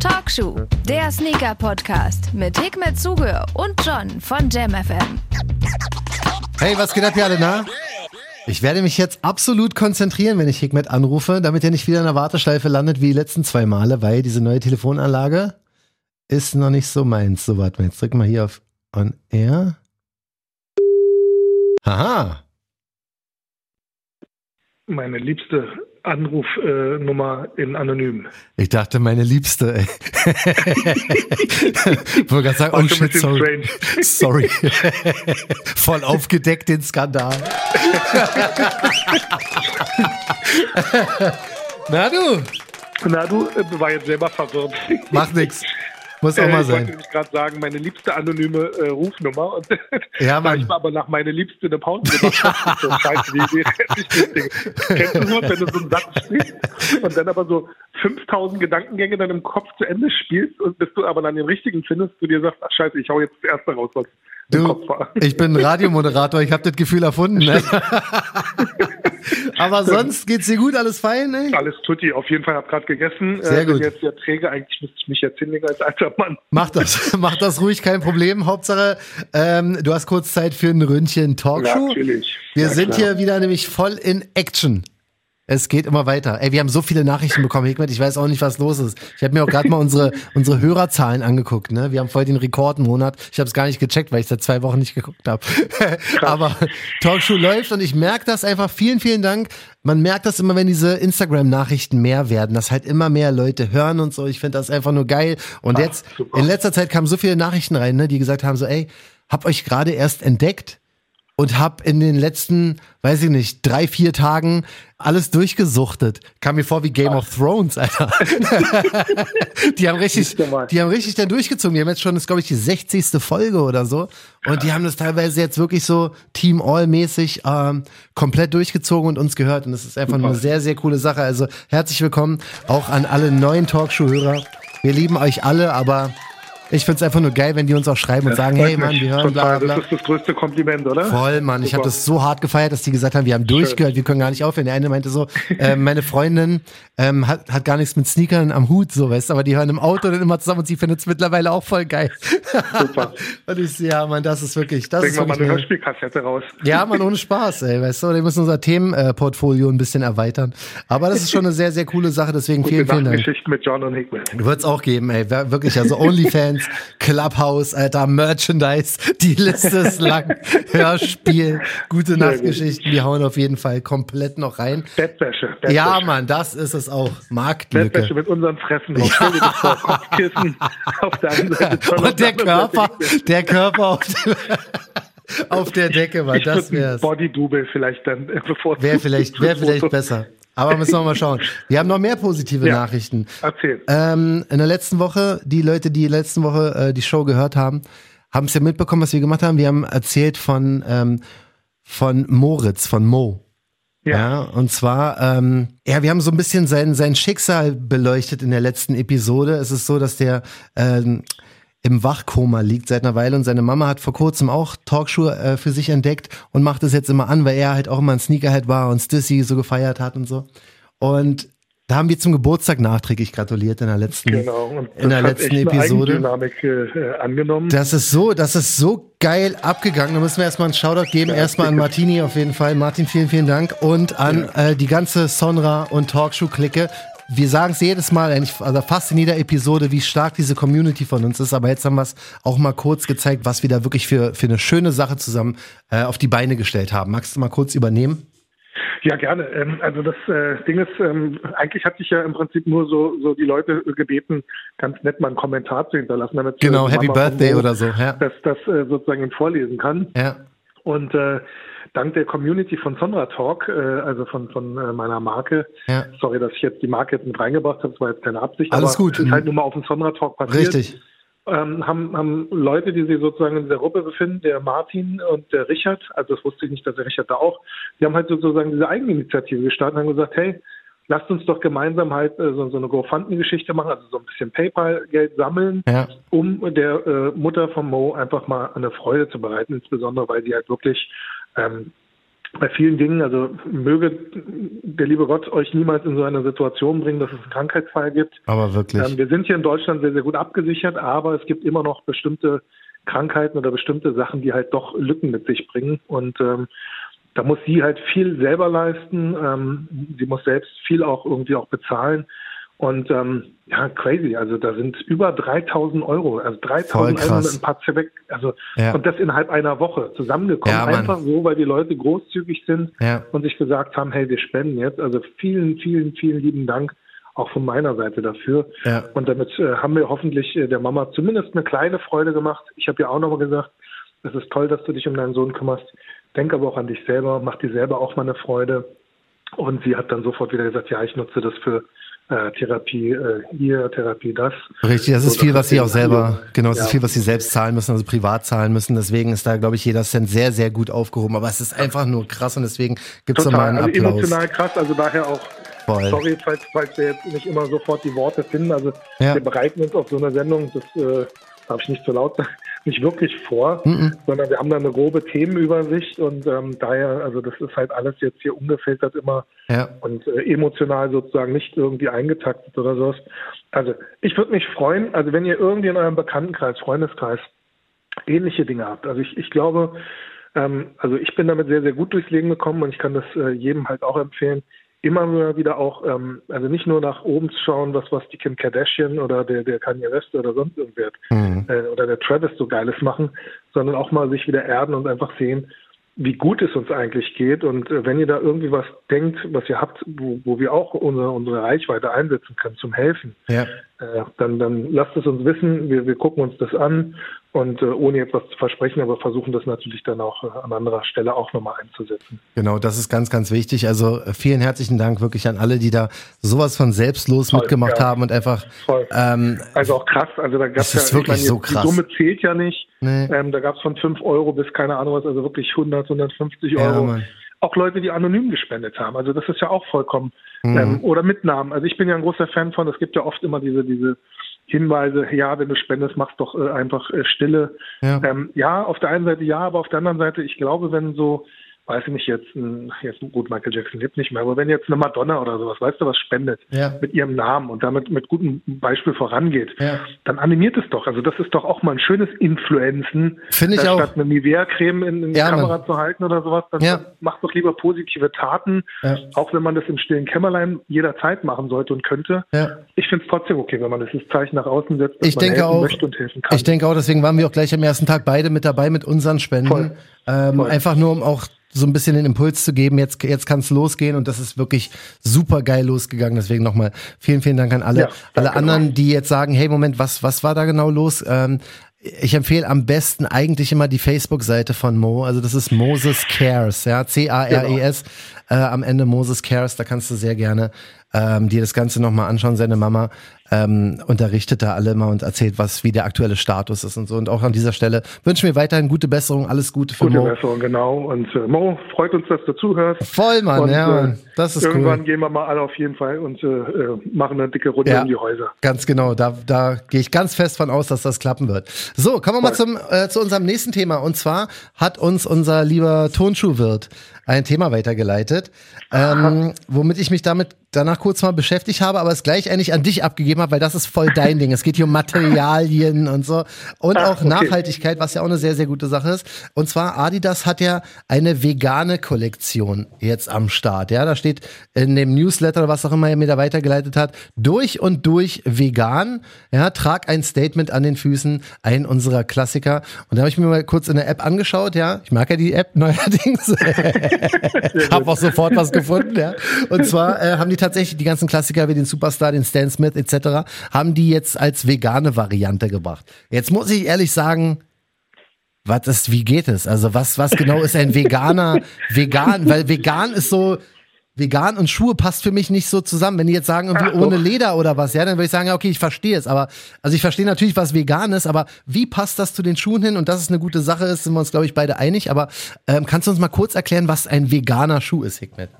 Talkshow, der Sneaker-Podcast mit Hikmet Zuge und John von JamFM. Hey, was geht ab, hier alle, na? Ich werde mich jetzt absolut konzentrieren, wenn ich Hikmet anrufe, damit er nicht wieder in der Warteschleife landet wie die letzten zwei Male, weil diese neue Telefonanlage ist noch nicht so meins. So, warte mal, jetzt drück mal hier auf On Air. Haha. Meine liebste Anrufnummer äh, in Anonym. Ich dachte, meine Liebste. Ey. Wollte gerade sagen, oh shit, sorry. Sorry. Voll aufgedeckt den Skandal. Na du? Na du, äh, war jetzt selber verwirrt. Macht nix. Muss auch äh, mal sein. Ich wollte gerade sagen, meine liebste anonyme äh, Rufnummer. Und ja, Mann. ich war aber nach meine liebste eine Pause gemacht. so, scheiße, wie, wie ich das Kennst du so, wenn du so einen Satz sprichst und dann aber so 5000 Gedankengänge dann im Kopf zu Ende spielst und bis du aber dann den richtigen findest, du dir sagst, ach scheiße, ich hau jetzt das erste raus, was Du, ich bin Radiomoderator, ich habe das Gefühl erfunden. Ne? Aber sonst geht's dir gut, alles fein? Ne? Alles tutti, auf jeden Fall, habe gerade gegessen. Sehr äh, gut. Bin jetzt der Träger, eigentlich müsste ich mich jetzt hinlegen als alter Mann. Mach das, mach das ruhig, kein Problem. Hauptsache, ähm, du hast kurz Zeit für ein Ründchen Talkshow. Natürlich. Wir ja, sind klar. hier wieder nämlich voll in Action. Es geht immer weiter. Ey, wir haben so viele Nachrichten bekommen, Hikmet. Ich weiß auch nicht, was los ist. Ich habe mir auch gerade mal unsere, unsere Hörerzahlen angeguckt. Ne? Wir haben voll den Rekordmonat. Ich habe es gar nicht gecheckt, weil ich seit zwei Wochen nicht geguckt habe. Aber Talkshow läuft und ich merke das einfach. Vielen, vielen Dank. Man merkt das immer, wenn diese Instagram-Nachrichten mehr werden, dass halt immer mehr Leute hören und so. Ich finde das einfach nur geil. Und Ach, jetzt, super. in letzter Zeit kamen so viele Nachrichten rein, ne, die gesagt haben so, ey, hab euch gerade erst entdeckt und habe in den letzten, weiß ich nicht, drei, vier Tagen alles durchgesuchtet. Kam mir vor wie Game Ach. of Thrones, Alter. die haben richtig, die haben richtig dann durchgezogen. Die haben jetzt schon, das glaube ich, die 60. Folge oder so. Und die haben das teilweise jetzt wirklich so Team All-mäßig ähm, komplett durchgezogen und uns gehört. Und das ist einfach Super. eine sehr, sehr coole Sache. Also herzlich willkommen auch an alle neuen Talkshow-Hörer. Wir lieben euch alle, aber ich finde es einfach nur geil, wenn die uns auch schreiben und sagen, hey Mann, wir hören bla bla. Das ist das größte Kompliment, oder? Voll, Mann. Ich habe das so hart gefeiert, dass die gesagt haben, wir haben durchgehört, wir können gar nicht aufhören. Der eine meinte so, äh, meine Freundin ähm, hat, hat gar nichts mit Sneakern am Hut, so weißt du, aber die hören im Auto dann immer zusammen und sie findet es mittlerweile auch voll geil. Super. und ich so, ja, Mann, das ist wirklich, das Bringen ist wirklich wir mal eine Hörspielkassette raus. Ja, Mann, ohne Spaß, ey, weißt du, wir müssen unser Themenportfolio ein bisschen erweitern. Aber das ist schon eine sehr, sehr coole Sache, deswegen Gute vielen, vielen Dank. Geschichten mit John und Hickman. Wird es auch geben, ey, wirklich, also OnlyFans, Clubhouse, Alter, Merchandise, die Liste ist lang. Hörspiel, gute Nachtgeschichten, die hauen auf jeden Fall komplett noch rein. Bettwäsche. Bettwäsche. Ja, Mann, das ist es auch. Marktlücke. Bettwäsche mit unseren Fressen drauf. Ja. Dir vor, Kopfkissen auf der Seite. Und der Körper, der Körper auf der, auf der Decke, war das wär's. Body-Double vielleicht dann, äh, bevor Wäre vielleicht, wäre vielleicht besser. Aber müssen wir mal schauen. Wir haben noch mehr positive ja, Nachrichten. Erzähl. Ähm, in der letzten Woche, die Leute, die letzten Woche äh, die Show gehört haben, haben es ja mitbekommen, was wir gemacht haben. Wir haben erzählt von, ähm, von Moritz, von Mo. Ja. ja. und zwar, ähm, ja, wir haben so ein bisschen sein, sein Schicksal beleuchtet in der letzten Episode. Es ist so, dass der ähm, im Wachkoma liegt seit einer Weile und seine Mama hat vor kurzem auch Talkshow äh, für sich entdeckt und macht es jetzt immer an, weil er halt auch immer ein Sneakerhead war und Stissy so gefeiert hat und so. Und da haben wir zum Geburtstag nachträglich gratuliert in der letzten, genau, in der letzten Episode. Dynamik, äh, angenommen. Das ist so, das ist so geil abgegangen. Da müssen wir erstmal einen Shoutout geben. Ja, erstmal an Martini auf jeden Fall. Martin, vielen, vielen Dank. Und an ja. äh, die ganze Sonra und Talkshow-Clique wir sagen es jedes Mal, also fast in jeder Episode, wie stark diese Community von uns ist. Aber jetzt haben wir es auch mal kurz gezeigt, was wir da wirklich für, für eine schöne Sache zusammen äh, auf die Beine gestellt haben. Magst du mal kurz übernehmen? Ja, gerne. Ähm, also das äh, Ding ist, ähm, eigentlich hatte ich ja im Prinzip nur so, so die Leute gebeten, ganz nett mal einen Kommentar zu hinterlassen, damit genau, Happy Birthday oder so, ja. dass das äh, sozusagen vorlesen kann. Ja. Und äh, dank der Community von Sonra Talk, äh, also von, von äh, meiner Marke, ja. sorry, dass ich jetzt die Marke jetzt mit reingebracht habe, das war jetzt keine Absicht, Alles aber gut. ist halt nur mal auf dem Sonra Talk passiert. Richtig. Ähm, haben, haben Leute, die sich sozusagen in der Gruppe befinden, der Martin und der Richard, also das wusste ich nicht, dass der Richard da auch, die haben halt sozusagen diese Eigeninitiative gestartet und haben gesagt, hey, lasst uns doch gemeinsam halt äh, so, so eine GoFundMe-Geschichte machen, also so ein bisschen PayPal-Geld sammeln, ja. um der äh, Mutter von Mo einfach mal eine Freude zu bereiten, insbesondere weil die halt wirklich ähm, bei vielen Dingen, also möge der liebe Gott euch niemals in so eine Situation bringen, dass es einen Krankheitsfall gibt. Aber wirklich. Ähm, wir sind hier in Deutschland sehr, sehr gut abgesichert, aber es gibt immer noch bestimmte Krankheiten oder bestimmte Sachen, die halt doch Lücken mit sich bringen. Und ähm, da muss sie halt viel selber leisten. Ähm, sie muss selbst viel auch irgendwie auch bezahlen. Und ähm, ja, crazy. Also da sind über 3000 Euro, also 3100 ein paar Zerbeck, also ja. und das innerhalb einer Woche zusammengekommen. Ja, Einfach so, weil die Leute großzügig sind ja. und sich gesagt haben, hey, wir spenden jetzt. Also vielen, vielen, vielen lieben Dank auch von meiner Seite dafür. Und damit äh, haben wir hoffentlich äh, der Mama zumindest eine kleine Freude gemacht. Ich habe ja auch nochmal gesagt, es ist toll, dass du dich um deinen Sohn kümmerst. Denk aber auch an dich selber, mach dir selber auch mal eine Freude. Und sie hat dann sofort wieder gesagt, ja, ich nutze das für äh, Therapie äh, hier, Therapie das. Richtig, das ist so, viel, was sie auch selber, genau, das ja. ist viel, was sie selbst zahlen müssen, also privat zahlen müssen. Deswegen ist da, glaube ich, jeder Cent sehr, sehr gut aufgehoben. Aber es ist einfach nur krass und deswegen gibt es nochmal einen also Applaus. Emotional krass, also daher auch Voll. Sorry, falls, falls wir jetzt nicht immer sofort die Worte finden. Also ja. wir bereiten uns auf so eine Sendung, das äh, darf ich nicht zu laut sagen, nicht wirklich vor, mhm. sondern wir haben da eine grobe Themenübersicht und ähm, daher, also das ist halt alles jetzt hier ungefiltert immer ja. und äh, emotional sozusagen nicht irgendwie eingetaktet oder sowas. Also ich würde mich freuen, also wenn ihr irgendwie in eurem Bekanntenkreis, Freundeskreis ähnliche Dinge habt. Also ich, ich glaube, ähm, also ich bin damit sehr, sehr gut durchs Leben gekommen und ich kann das äh, jedem halt auch empfehlen immer wieder auch, ähm, also nicht nur nach oben zu schauen, was, was die Kim Kardashian oder der, der Kanye West oder sonst irgendwer mhm. äh, oder der Travis so Geiles machen, sondern auch mal sich wieder erden und einfach sehen, wie gut es uns eigentlich geht. Und äh, wenn ihr da irgendwie was denkt, was ihr habt, wo, wo wir auch unsere, unsere Reichweite einsetzen können zum Helfen, ja. äh, dann, dann lasst es uns wissen. Wir, wir gucken uns das an und äh, ohne jetzt was zu versprechen, aber versuchen das natürlich dann auch äh, an anderer Stelle auch nochmal einzusetzen. Genau, das ist ganz, ganz wichtig. Also äh, vielen herzlichen Dank wirklich an alle, die da sowas von selbstlos Voll, mitgemacht ja. haben und einfach. Ähm, also auch krass. Also da gab es ja wirklich meine, so krass. Die Summe zählt ja nicht. Nee. Ähm, da gab es von 5 Euro bis keine Ahnung was, also wirklich 100, 150 Euro. Ja, auch Leute, die anonym gespendet haben. Also das ist ja auch vollkommen mhm. ähm, oder Mitnahmen. Also ich bin ja ein großer Fan von. Es gibt ja oft immer diese diese Hinweise, ja, wenn du spendest, machst doch äh, einfach äh, Stille. Ja. Ähm, ja, auf der einen Seite ja, aber auf der anderen Seite, ich glaube, wenn so weiß ich nicht, jetzt, ein, jetzt gut, Michael Jackson lebt nicht mehr, aber wenn jetzt eine Madonna oder sowas, weißt du, was spendet ja. mit ihrem Namen und damit mit gutem Beispiel vorangeht, ja. dann animiert es doch. Also das ist doch auch mal ein schönes Influenzen. Finde ich auch. Statt eine Nivea-Creme in, in die ja, Kamera Mann. zu halten oder sowas, dann, dann macht doch lieber positive Taten, auch wenn man das im stillen Kämmerlein jederzeit machen sollte und könnte. Ich finde es trotzdem okay, wenn man das Zeichen nach außen setzt, dass ich man denke auch, möchte und helfen kann. Ich denke auch, deswegen waren wir auch gleich am ersten Tag beide mit dabei mit unseren Spenden. Voll. Ähm, Voll. Einfach nur, um auch so ein bisschen den Impuls zu geben, jetzt, jetzt kann es losgehen und das ist wirklich super geil losgegangen. Deswegen nochmal vielen, vielen Dank an alle, ja, alle anderen, die jetzt sagen, hey Moment, was, was war da genau los? Ähm, ich empfehle am besten eigentlich immer die Facebook-Seite von Mo. Also das ist Moses Cares, ja, C-A-R-E-S. Genau. Äh, am Ende Moses Cares, da kannst du sehr gerne ähm, dir das Ganze nochmal anschauen. Seine Mama ähm, unterrichtet da alle immer und erzählt, was wie der aktuelle Status ist und so. Und auch an dieser Stelle wünschen wir weiterhin gute Besserung, alles Gute für gute Mo. Gute Besserung, genau. Und äh, Mo, freut uns, dass du zuhörst. Voll, Mann, und, ja, äh, das ist irgendwann cool. gehen wir mal alle auf jeden Fall und äh, äh, machen eine dicke Runde ja, um die Häuser. Ganz genau, da, da gehe ich ganz fest von aus, dass das klappen wird. So, kommen wir mal zum, äh, zu unserem nächsten Thema. Und zwar hat uns unser lieber Tonschuhwirt ein Thema weitergeleitet, ähm, womit ich mich damit danach kurz mal beschäftigt habe, aber es gleich eigentlich an dich abgegeben habe, weil das ist voll dein Ding. Es geht hier um Materialien und so und Ach, auch okay. Nachhaltigkeit, was ja auch eine sehr, sehr gute Sache ist. Und zwar Adidas hat ja eine vegane Kollektion jetzt am Start. Ja, da steht in dem Newsletter, was auch immer er mir da weitergeleitet hat, durch und durch vegan. Ja, trag ein Statement an den Füßen, ein unserer Klassiker. Und da habe ich mir mal kurz in der App angeschaut. Ja, ich mag ja die App neuerdings. hab auch sofort was gefunden. Ja, und zwar äh, haben die tatsächlich die ganzen Klassiker wie den Superstar, den Stan Smith etc. haben die jetzt als vegane Variante gebracht. Jetzt muss ich ehrlich sagen, was ist, wie geht es? Also was, was genau ist ein veganer vegan? Weil vegan ist so, vegan und Schuhe passt für mich nicht so zusammen. Wenn die jetzt sagen, irgendwie Ach, ohne Leder oder was, ja, dann würde ich sagen, okay, ich verstehe es. Aber, also ich verstehe natürlich, was vegan ist, aber wie passt das zu den Schuhen hin? Und dass es eine gute Sache ist, sind wir uns, glaube ich, beide einig. Aber ähm, kannst du uns mal kurz erklären, was ein veganer Schuh ist, Hikmet?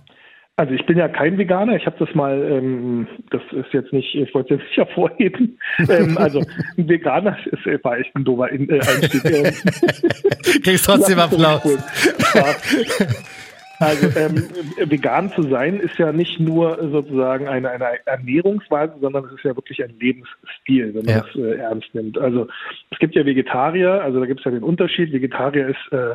Also ich bin ja kein Veganer. Ich habe das mal, ähm, das ist jetzt nicht, ich wollte es jetzt nicht hervorheben. ähm, also ein Veganer ist, war echt ein doofer äh, Einstieg. Kriegst trotzdem Applaus. Also ähm, vegan zu sein ist ja nicht nur sozusagen eine, eine Ernährungsweise, sondern es ist ja wirklich ein Lebensstil, wenn man Ja. es äh, ernst nimmt. Also es gibt ja Vegetarier, also da gibt es ja den Unterschied. Vegetarier ist, äh,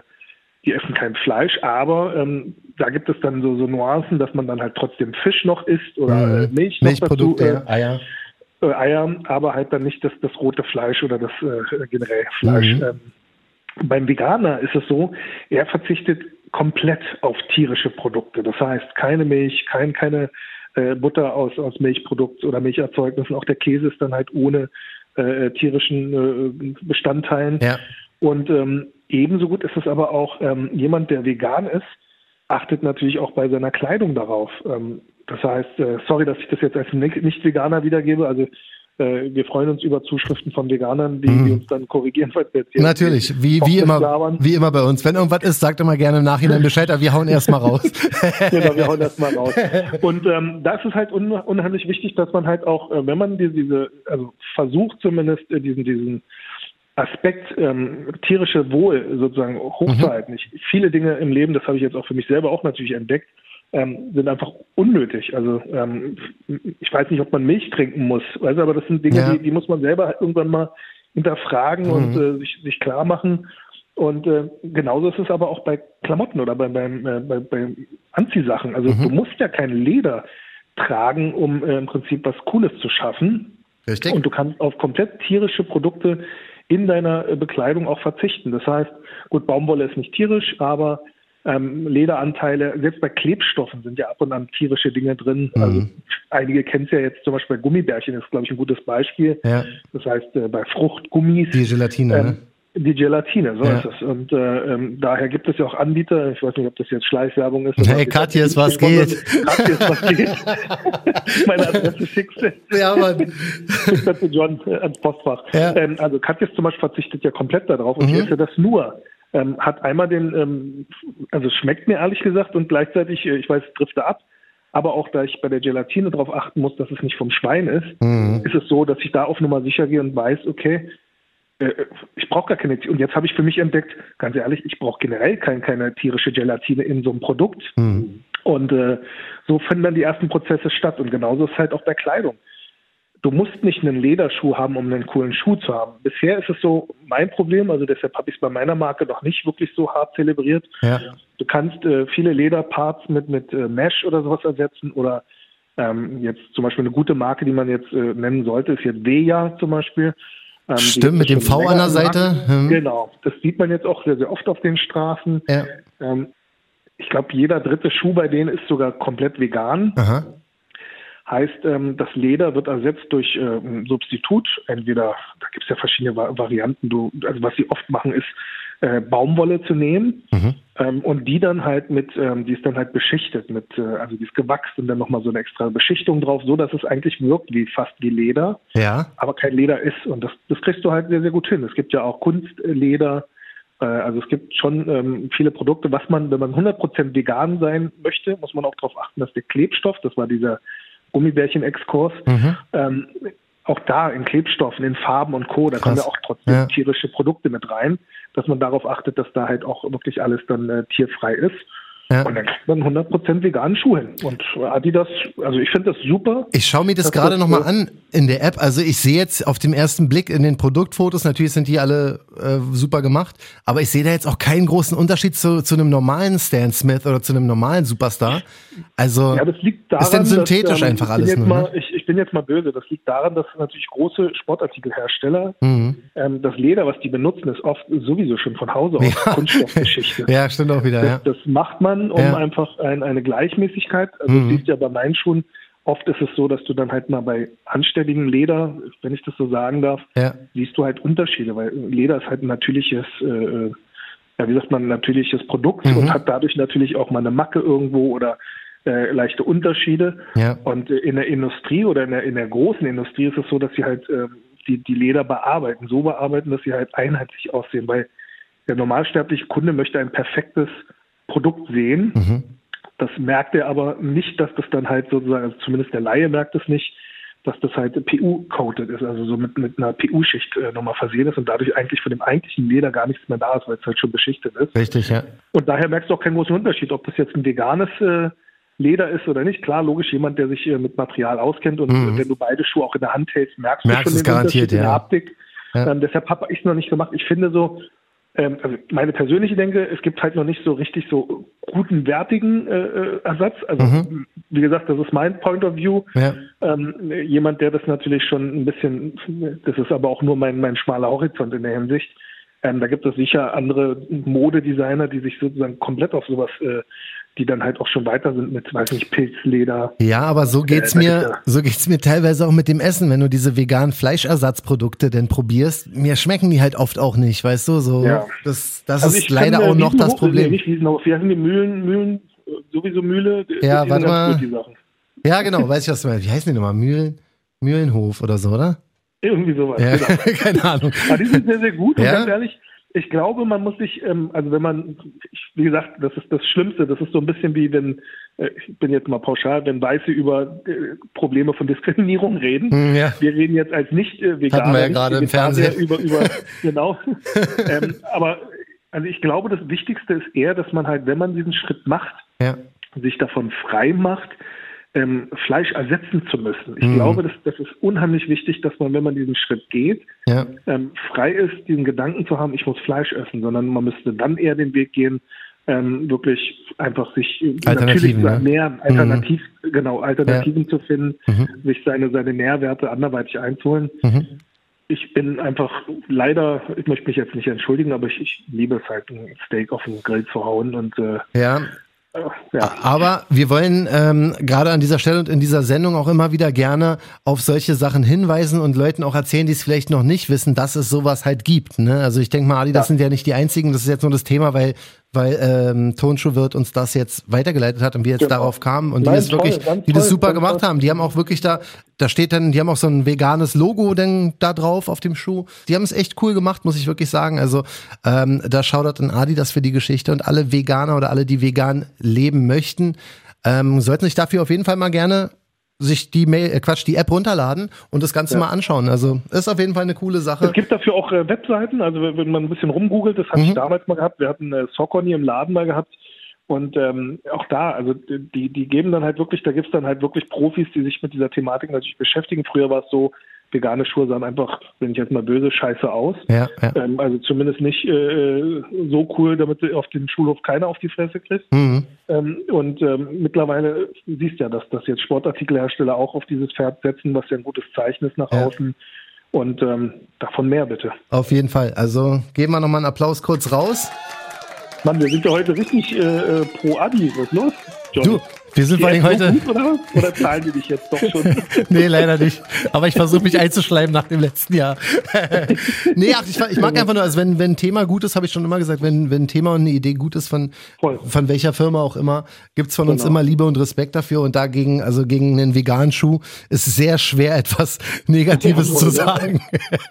die essen kein Fleisch, aber ähm, da gibt es dann so, so Nuancen, dass man dann halt trotzdem Fisch noch isst oder äh, Milch noch Milchprodukte, dazu, ja. Eier. äh, Eier, aber halt dann nicht das, das rote Fleisch oder das äh, generell Fleisch. Mhm. Ähm, beim Veganer ist es so, er verzichtet komplett auf tierische Produkte. Das heißt, keine Milch, kein, keine äh, Butter aus, aus Milchprodukt oder Milcherzeugnissen. Auch der Käse ist dann halt ohne äh, tierischen äh, Bestandteilen. Ja. Und ähm, ebenso gut ist es aber auch ähm, jemand, der vegan ist, achtet natürlich auch bei seiner Kleidung darauf. Ähm, das heißt, äh, sorry, dass ich das jetzt als Nicht- Nicht-Veganer wiedergebe. Also äh, wir freuen uns über Zuschriften von Veganern, die, die uns dann korrigieren, falls wir jetzt Mhm. Natürlich, wie, wie immer, labern. wie immer bei uns. Wenn irgendwas ist, sagt immer gerne im Nachhinein Bescheid, aber wir hauen erstmal raus. genau, wir hauen das mal raus. Und ähm, da ist es halt un unheimlich wichtig, dass man halt auch, äh, wenn man die, diese, also versucht zumindest äh, diesen, diesen Aspekt ähm, tierische Wohl sozusagen hochzuhalten. Ich, viele Dinge im Leben, das habe ich jetzt auch für mich selber auch natürlich entdeckt, ähm, sind einfach unnötig. Also ähm, ich weiß nicht, ob man Milch trinken muss, weißt, du, aber das sind Dinge, Ja. die, die muss man selber halt irgendwann mal hinterfragen und äh, sich, sich klar machen. Und äh, genauso ist es aber auch bei Klamotten oder bei, beim, äh, bei, bei Anziehsachen. Also du musst ja kein Leder tragen, um äh, im Prinzip was Cooles zu schaffen. Richtig? Und du kannst auf komplett tierische Produkte in deiner äh, Bekleidung auch verzichten. Das heißt, gut, Baumwolle ist nicht tierisch, aber ähm, Lederanteile, selbst bei Klebstoffen sind ja ab und an tierische Dinge drin. Mhm. Also einige kennen es ja jetzt zum Beispiel bei Gummibärchen, ist glaube ich ein gutes Beispiel. Ja. Das heißt, äh, bei Fruchtgummis. Die Gelatine, ne? Die Gelatine, so Ja. ist es. Und äh, ähm, daher gibt es ja auch Anbieter, ich weiß nicht, ob das jetzt Schleichwerbung ist. Hey, Katjes, was geht? Katjes, was geht? Meine Adresse schickst du. Ja, Mann. Schickst du John äh, ans Postfach. Ja. Ähm, also Katjes zum Beispiel verzichtet ja komplett darauf und Mhm. ich esse das nur. Ähm, hat einmal den, ähm, also es schmeckt mir ehrlich gesagt und gleichzeitig, äh, ich weiß, es drifte ab, aber auch da ich bei der Gelatine darauf achten muss, dass es nicht vom Schwein ist, Mhm. ist es so, dass ich da auf Nummer sicher gehe und weiß, okay, ich brauche gar keine und jetzt habe ich für mich entdeckt, ganz ehrlich, ich brauche generell kein, keine tierische Gelatine in so einem Produkt. Mhm. Und äh, so finden dann die ersten Prozesse statt. Und genauso ist es halt auch bei Kleidung. Du musst nicht einen Lederschuh haben, um einen coolen Schuh zu haben. Bisher ist es so mein Problem, also deshalb habe ich es bei meiner Marke noch nicht wirklich so hart zelebriert. Ja. Du kannst äh, viele Lederparts mit, mit äh, Mesh oder sowas ersetzen oder ähm, jetzt zum Beispiel eine gute Marke, die man jetzt äh, nennen sollte, ist jetzt Veja zum Beispiel. Ähm, Stimmt, mit dem V an der Seite. Hm. Genau, das sieht man jetzt auch sehr, sehr oft auf den Straßen. Ja. Ähm, ich glaube, jeder dritte Schuh bei denen ist sogar komplett vegan. Aha. Heißt, ähm, das Leder wird ersetzt durch äh, ein Substitut. Entweder, da gibt es ja verschiedene Va Varianten. Du, also was sie oft machen, ist äh, Baumwolle zu nehmen Mhm. ähm, und die dann halt mit, ähm, die ist dann halt beschichtet mit, äh, also die ist gewachst und dann nochmal so eine extra Beschichtung drauf, so dass es eigentlich wirkt wie fast wie Leder, Ja. aber kein Leder ist. Und das, das kriegst du halt sehr, sehr gut hin. Es gibt ja auch Kunstleder. Äh, also es gibt schon ähm, viele Produkte, was man, wenn man 100% vegan sein möchte, muss man auch darauf achten, dass der Klebstoff, das war dieser Gummibärchen-Exkurs, Mhm. ähm, auch da in Klebstoffen, in Farben und Co., da kommen Krass. ja auch trotzdem Ja. tierische Produkte mit rein, dass man darauf achtet, dass da halt auch wirklich alles dann äh, tierfrei ist. Ja. Und dann kriegt man 100% veganen Schuh hin. Und Adidas, also ich finde das super. Ich schaue mir das gerade nochmal äh, an in der App. Also ich sehe jetzt auf dem ersten Blick in den Produktfotos, natürlich sind die alle äh, super gemacht, aber ich sehe da jetzt auch keinen großen Unterschied zu, zu einem normalen Stan Smith oder zu einem normalen Superstar. Also Ja, das liegt daran, ist denn synthetisch dass, ähm, einfach alles nur, mal, ne? ich bin jetzt mal böse. Das liegt daran, dass natürlich große Sportartikelhersteller Mhm. ähm, das Leder, was die benutzen, ist oft sowieso schon von Hause aus Ja. Kunststoffgeschichte. Ja, stimmt auch wieder, ja. Das, das macht man, um Ja. einfach ein, eine Gleichmäßigkeit. Also Mhm. du siehst ja bei meinen Schuhen, oft ist es so, dass du dann halt mal bei anständigem Leder, wenn ich das so sagen darf, Ja. siehst du halt Unterschiede, weil Leder ist halt ein natürliches, äh, ja, wie sagt man, ein natürliches Produkt Mhm. und hat dadurch natürlich auch mal eine Macke irgendwo oder äh, leichte Unterschiede. Ja. Und äh, in der Industrie oder in der, in der großen Industrie ist es so, dass sie halt ähm, die, die Leder bearbeiten, so bearbeiten, dass sie halt einheitlich aussehen, weil der normalsterbliche Kunde möchte ein perfektes Produkt sehen. Mhm. Das merkt er aber nicht, dass das dann halt sozusagen, also zumindest der Laie merkt es nicht, dass das halt PU-coated ist, also so mit, mit einer PU-Schicht äh, nochmal versehen ist und dadurch eigentlich von dem eigentlichen Leder gar nichts mehr da ist, weil es halt schon beschichtet ist. Richtig, ja. Und daher merkst du auch keinen großen Unterschied, ob das jetzt ein veganes äh, Leder ist oder nicht. Klar, logisch, jemand, der sich äh, mit Material auskennt und Mhm. äh, wenn du beide Schuhe auch in der Hand hältst, merkst, Merkst du es schon den garantiert, Unterschied in der ja. Haptik. Ja. Ähm, deshalb habe ich es noch nicht gemacht. Ich finde so, ähm, also meine persönliche Denke, es gibt halt noch nicht so richtig so guten, wertigen äh, äh, Ersatz. Also Mhm. wie gesagt, das ist mein Point of View. Ja. Ähm, jemand, der das natürlich schon ein bisschen, das ist aber auch nur mein, mein schmaler Horizont in der Hinsicht. Ähm, da gibt es sicher andere Modedesigner, die sich sozusagen komplett auf sowas, äh, die dann halt auch schon weiter sind mit, weiß nicht, Pilzleder. Ja, aber so geht's da mir, so geht's mir teilweise auch mit dem Essen, wenn du diese veganen Fleischersatzprodukte denn probierst. Mir schmecken die halt oft auch nicht, weißt du, so. Ja. Das, das Also ist leider kann, äh, auch noch das Problem. Nicht Wiesenhof, wie heißen die Mühlen, Mühlen, äh, sowieso Mühle? Ja, warte mal. Gut. Ja, genau, weiß ich, was du meinst. Wie heißen die nochmal? Mühlen, Mühlenhof oder so, oder? Irgendwie sowas. Ja, Genau. keine Ahnung. Aber die sind sehr, sehr gut. Und Ja? ganz ehrlich, ich glaube, man muss sich, ähm, also wenn man, ich, wie gesagt, das ist das Schlimmste. Das ist so ein bisschen wie wenn, äh, ich bin jetzt mal pauschal, wenn Weiße über äh, Probleme von Diskriminierung reden. Hm, ja. Wir reden jetzt als nicht äh, Veganer, Hatten wir ja gerade im Fernsehen. über, über genau. ähm, aber also ich glaube, das Wichtigste ist eher, dass man halt, wenn man diesen Schritt macht, Ja. sich davon frei macht, ähm, Fleisch ersetzen zu müssen. Ich Mhm. glaube, das, das ist unheimlich wichtig, dass man, wenn man diesen Schritt geht, Ja. ähm, frei ist, diesen Gedanken zu haben, ich muss Fleisch essen, sondern man müsste dann eher den Weg gehen, ähm, wirklich einfach sich äh, natürlich zu ne? ernähren, alternativ, genau, Alternativen zu finden, Mhm. sich seine, seine Nährwerte anderweitig einzuholen. Mhm. Ich bin einfach leider, ich möchte mich jetzt nicht entschuldigen, aber ich, ich liebe es halt, ein Steak auf den Grill zu hauen und äh, Ja, ja. Aber wir wollen ähm, gerade an dieser Stelle und in dieser Sendung auch immer wieder gerne auf solche Sachen hinweisen und Leuten auch erzählen, die es vielleicht noch nicht wissen, dass es sowas halt gibt. Ne? Also ich denke mal, Adi, das Ja. sind ja nicht die einzigen, das ist jetzt nur das Thema, weil weil ähm, Tonschuhwirt uns das jetzt weitergeleitet hat und wir jetzt Genau. darauf kamen und die Nein, das toll, wirklich, die das toll, super gemacht toll. haben. Die haben auch wirklich da, da steht dann, die haben auch so ein veganes Logo denn da drauf auf dem Schuh. Die haben es echt cool gemacht, muss ich wirklich sagen. Also ähm, da schaudert an Adi das für die Geschichte und alle Veganer oder alle, die vegan leben möchten, ähm, sollten sich dafür auf jeden Fall mal gerne sich die Mail, äh, Quatsch, die App runterladen und das Ganze Ja. mal anschauen. Also ist auf jeden Fall eine coole Sache. Es gibt dafür auch äh, Webseiten, also wenn man ein bisschen rumgoogelt, das hatte Mhm. ich damals mal gehabt, wir hatten äh, Socony im Laden mal gehabt und ähm, auch da, also die, die geben dann halt wirklich, da gibt's dann halt wirklich Profis, die sich mit dieser Thematik natürlich beschäftigen. Früher war es so, vegane Schuhe sahen einfach, wenn ich jetzt mal böse, scheiße aus. Ja, ja. Ähm, also zumindest nicht äh, so cool, damit du auf dem Schulhof keiner auf die Fresse kriegst. Mhm. Ähm, und ähm, mittlerweile du siehst ja, dass, dass jetzt Sportartikelhersteller auch auf dieses Pferd setzen, was ja ein gutes Zeichen ist nach Ja. außen. Und ähm, davon mehr bitte. Auf jeden Fall. Also geben wir nochmal einen Applaus kurz raus. Mann, wir sind ja heute richtig äh, äh, pro Adi. Was ist los? John? Du, wir sind vor allem heute. Gut, oder? oder zahlen die dich jetzt doch schon? Nee, leider nicht. Aber ich versuche mich einzuschleimen nach dem letzten Jahr. nee, ach, ich, ich mag einfach nur, also wenn, wenn ein Thema gut ist, habe ich schon immer gesagt, wenn, wenn ein Thema und eine Idee gut ist, von, Voll. von welcher Firma auch immer, gibt's von uns Genau. immer Liebe und Respekt dafür. Und dagegen, also gegen einen veganen Schuh, ist sehr schwer, etwas Negatives zu sagen.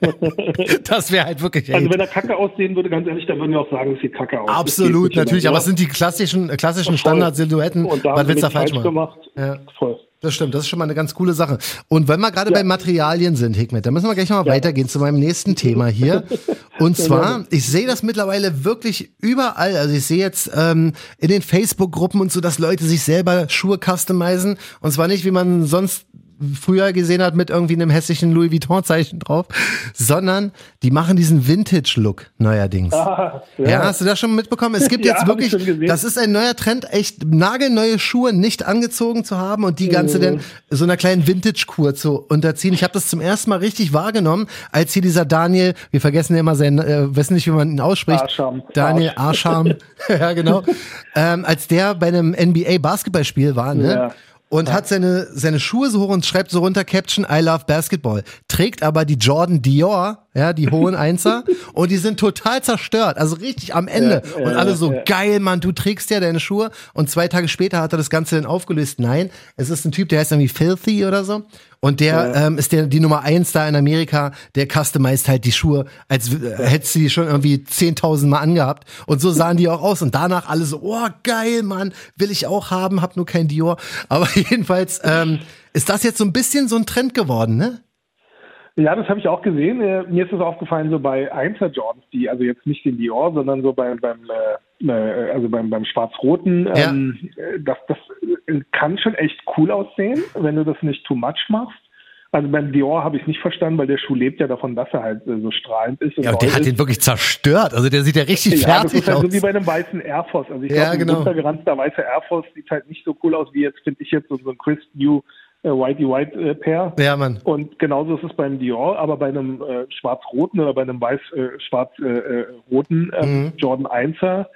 das wäre halt wirklich Also wenn er Kacke aussehen würde, ganz ehrlich, dann würden wir auch sagen, es sieht Kacke aus. Absolut, natürlich. mehr, Aber es sind die klassischen, klassischen. Standardsilhouetten. Und da Was haben willst du falsch machen? gemacht. Ja. Voll. Das stimmt, das ist schon mal eine ganz coole Sache. Und wenn wir gerade Ja. bei Materialien sind, Hikmet, dann müssen wir gleich noch mal Ja. weitergehen zu meinem nächsten Thema hier. Und zwar, ich sehe das mittlerweile wirklich überall. Also ich sehe jetzt ähm, in den Facebook-Gruppen und so, dass Leute sich selber Schuhe customizen. Und zwar nicht, wie man sonst früher gesehen hat mit irgendwie einem hässlichen Louis Vuitton-Zeichen drauf, sondern die machen diesen Vintage-Look neuerdings. Ah, Ja. hast du das schon mitbekommen? Es gibt Ja, jetzt wirklich, das ist ein neuer Trend, echt nagelneue Schuhe nicht angezogen zu haben und die ganze Mhm. denn so einer kleinen Vintage-Kur zu unterziehen. Ich habe das zum ersten Mal richtig wahrgenommen, als hier dieser Daniel, wir vergessen ja immer seinen, äh, wissen nicht, wie man ihn ausspricht. Arscham. Daniel Arscham, ja genau. ähm, als der bei einem NBA-Basketballspiel war, ne? Ja. Und hat seine, seine Schuhe so hoch und schreibt so runter Caption I love Basketball. Trägt aber die Jordan Dior, ja, die hohen Einser. und die sind total zerstört, also richtig am Ende. Ja, und ja, alle so, ja. geil, Mann, du trägst ja deine Schuhe. Und zwei Tage später hat er das Ganze dann aufgelöst. Nein, es ist ein Typ, der heißt irgendwie Filthy oder so. Und der ähm, ist der die Nummer eins da in Amerika, der customized halt die Schuhe, als äh, hättest du die schon irgendwie 10.000 Mal angehabt. Und so sahen die auch aus. Und danach alle so, oh geil, Mann, will ich auch haben, hab nur kein Dior. Aber jedenfalls ähm, ist das jetzt so ein bisschen so ein Trend geworden, ne? Ja, das habe ich auch gesehen. Äh, mir ist es aufgefallen, so bei Einser Jordans, die, also jetzt nicht den Dior, sondern so beim, beim äh, äh, also beim, beim Schwarz-Roten, Ja. ähm, äh, das, das kann schon echt cool aussehen, wenn du das nicht too much machst. Also beim Dior habe ich es nicht verstanden, weil der Schuh lebt ja davon, dass er halt so strahlend ist. Ja, und der hat ist. den wirklich zerstört. Also der sieht ja richtig Ja, das fertig ist halt aus. so wie bei einem weißen Air Force. Also ich Ja, glaube, genau. ein runtergeranzter weißer Air Force sieht halt nicht so cool aus wie jetzt, finde ich jetzt, so so ein Chris New Whitey White äh, Pair. ja, Mann. Und genauso ist es beim Dior, aber bei einem äh, schwarz-roten oder bei einem weiß-schwarz-roten äh, ähm, Mhm. Jordan 1er,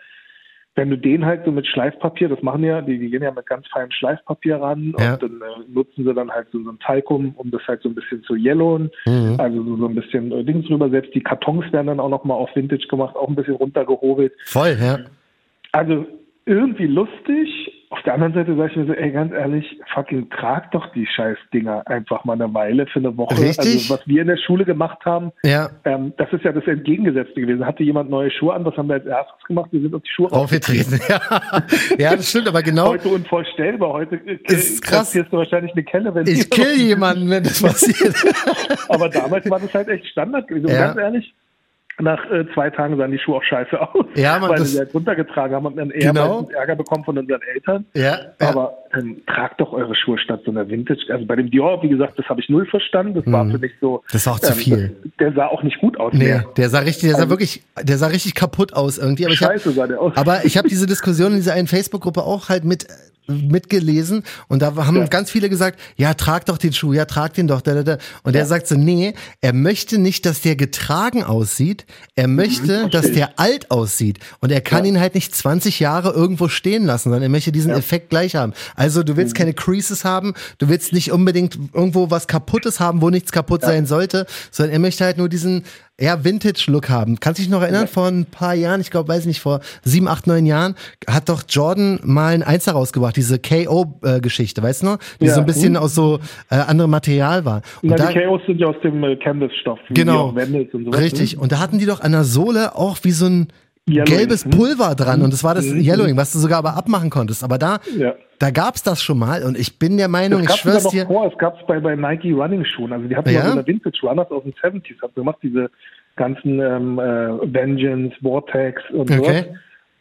wenn du den halt so mit Schleifpapier, das machen ja, die, die gehen ja mit ganz feinem Schleifpapier ran Ja. und dann äh, nutzen sie dann halt so, so ein Talcum, um das halt so ein bisschen zu yellowen, Mhm. also so, so ein bisschen äh, Dings drüber. Selbst die Kartons werden dann auch nochmal auf Vintage gemacht, auch ein bisschen runtergehobelt. Voll, ja. Also irgendwie lustig. Auf der anderen Seite sage ich mir so, ey, ganz ehrlich, fucking trag doch die scheiß Dinger einfach mal eine Weile für eine Woche. Richtig. Also was wir in der Schule gemacht haben, Ja. ähm, das ist ja das Entgegengesetzte gewesen. Hatte jemand neue Schuhe an, was haben wir als erstes gemacht? Wir sind uns die Schuhe Aufgetreten. Ja. ja, das stimmt, aber genau. Heute unvorstellbar. Heute äh, Ist krass. kassierst du wahrscheinlich eine Kelle, wenn Ich kill jemanden, wenn das passiert. Aber damals war das halt echt Standard gewesen. Und Ja. ganz ehrlich, nach äh, zwei Tagen sahen die Schuhe auch scheiße aus. Ja, man, weil das- sie halt runtergetragen haben und dann eher Genau. Ärger bekommen von unseren Eltern. Ja, ja. Aber ähm, tragt doch eure Schuhe statt so einer Vintage. Also bei dem Dior, wie gesagt, das habe ich null verstanden. Das war für mich so. Mhm. Das war auch zu viel. Das, der sah auch nicht gut aus Nee, mehr. der sah richtig, der sah Also- wirklich, der sah richtig kaputt aus irgendwie. Aber ich hab, Scheiße sah der aus. aber ich habe diese Diskussion in dieser einen Facebook-Gruppe auch halt mit mitgelesen und da haben Ja. ganz viele gesagt, ja, trag doch den Schuh, ja, trag den doch. Da, da, da. Und der sagt so, nee, er möchte nicht, dass der getragen aussieht, er möchte, dass der alt aussieht und er kann Mhm, Ja. ihn halt nicht 20 Jahre irgendwo stehen lassen, sondern er möchte diesen Effekt gleich haben. Also du Mhm. willst keine Creases haben, du willst nicht unbedingt irgendwo was kaputtes haben, wo nichts kaputt sein sollte, sondern er möchte halt nur diesen ja, Vintage-Look haben. Kannst du dich noch erinnern, vor ein paar Jahren, ich glaube, weiß nicht, vor sieben, acht, neun Jahren, hat doch Jordan mal ein Einser rausgebracht, diese KO-Geschichte, weißt du noch? Die Ja. so ein bisschen aus so äh, anderem Material war. Und Na, da, die KOs sind ja aus dem äh, Canvas-Stoff. Genau. und sowas, richtig. ne? Und da hatten die doch an der Sohle auch wie so ein Yellowing, gelbes? Pulver dran und das war das Mhm. Yellowing, was du sogar aber abmachen konntest. Aber da, Ja. da gab's das schon mal und ich bin der Meinung, ich gab es schwör's noch dir. vor, es gab es bei, bei Nike Running Schuhen. Also die hatten Ja? so eine Vintage Runners aus den 70s hat gemacht, diese ganzen ähm, äh, Vengeance, Vortex und Okay. sowas.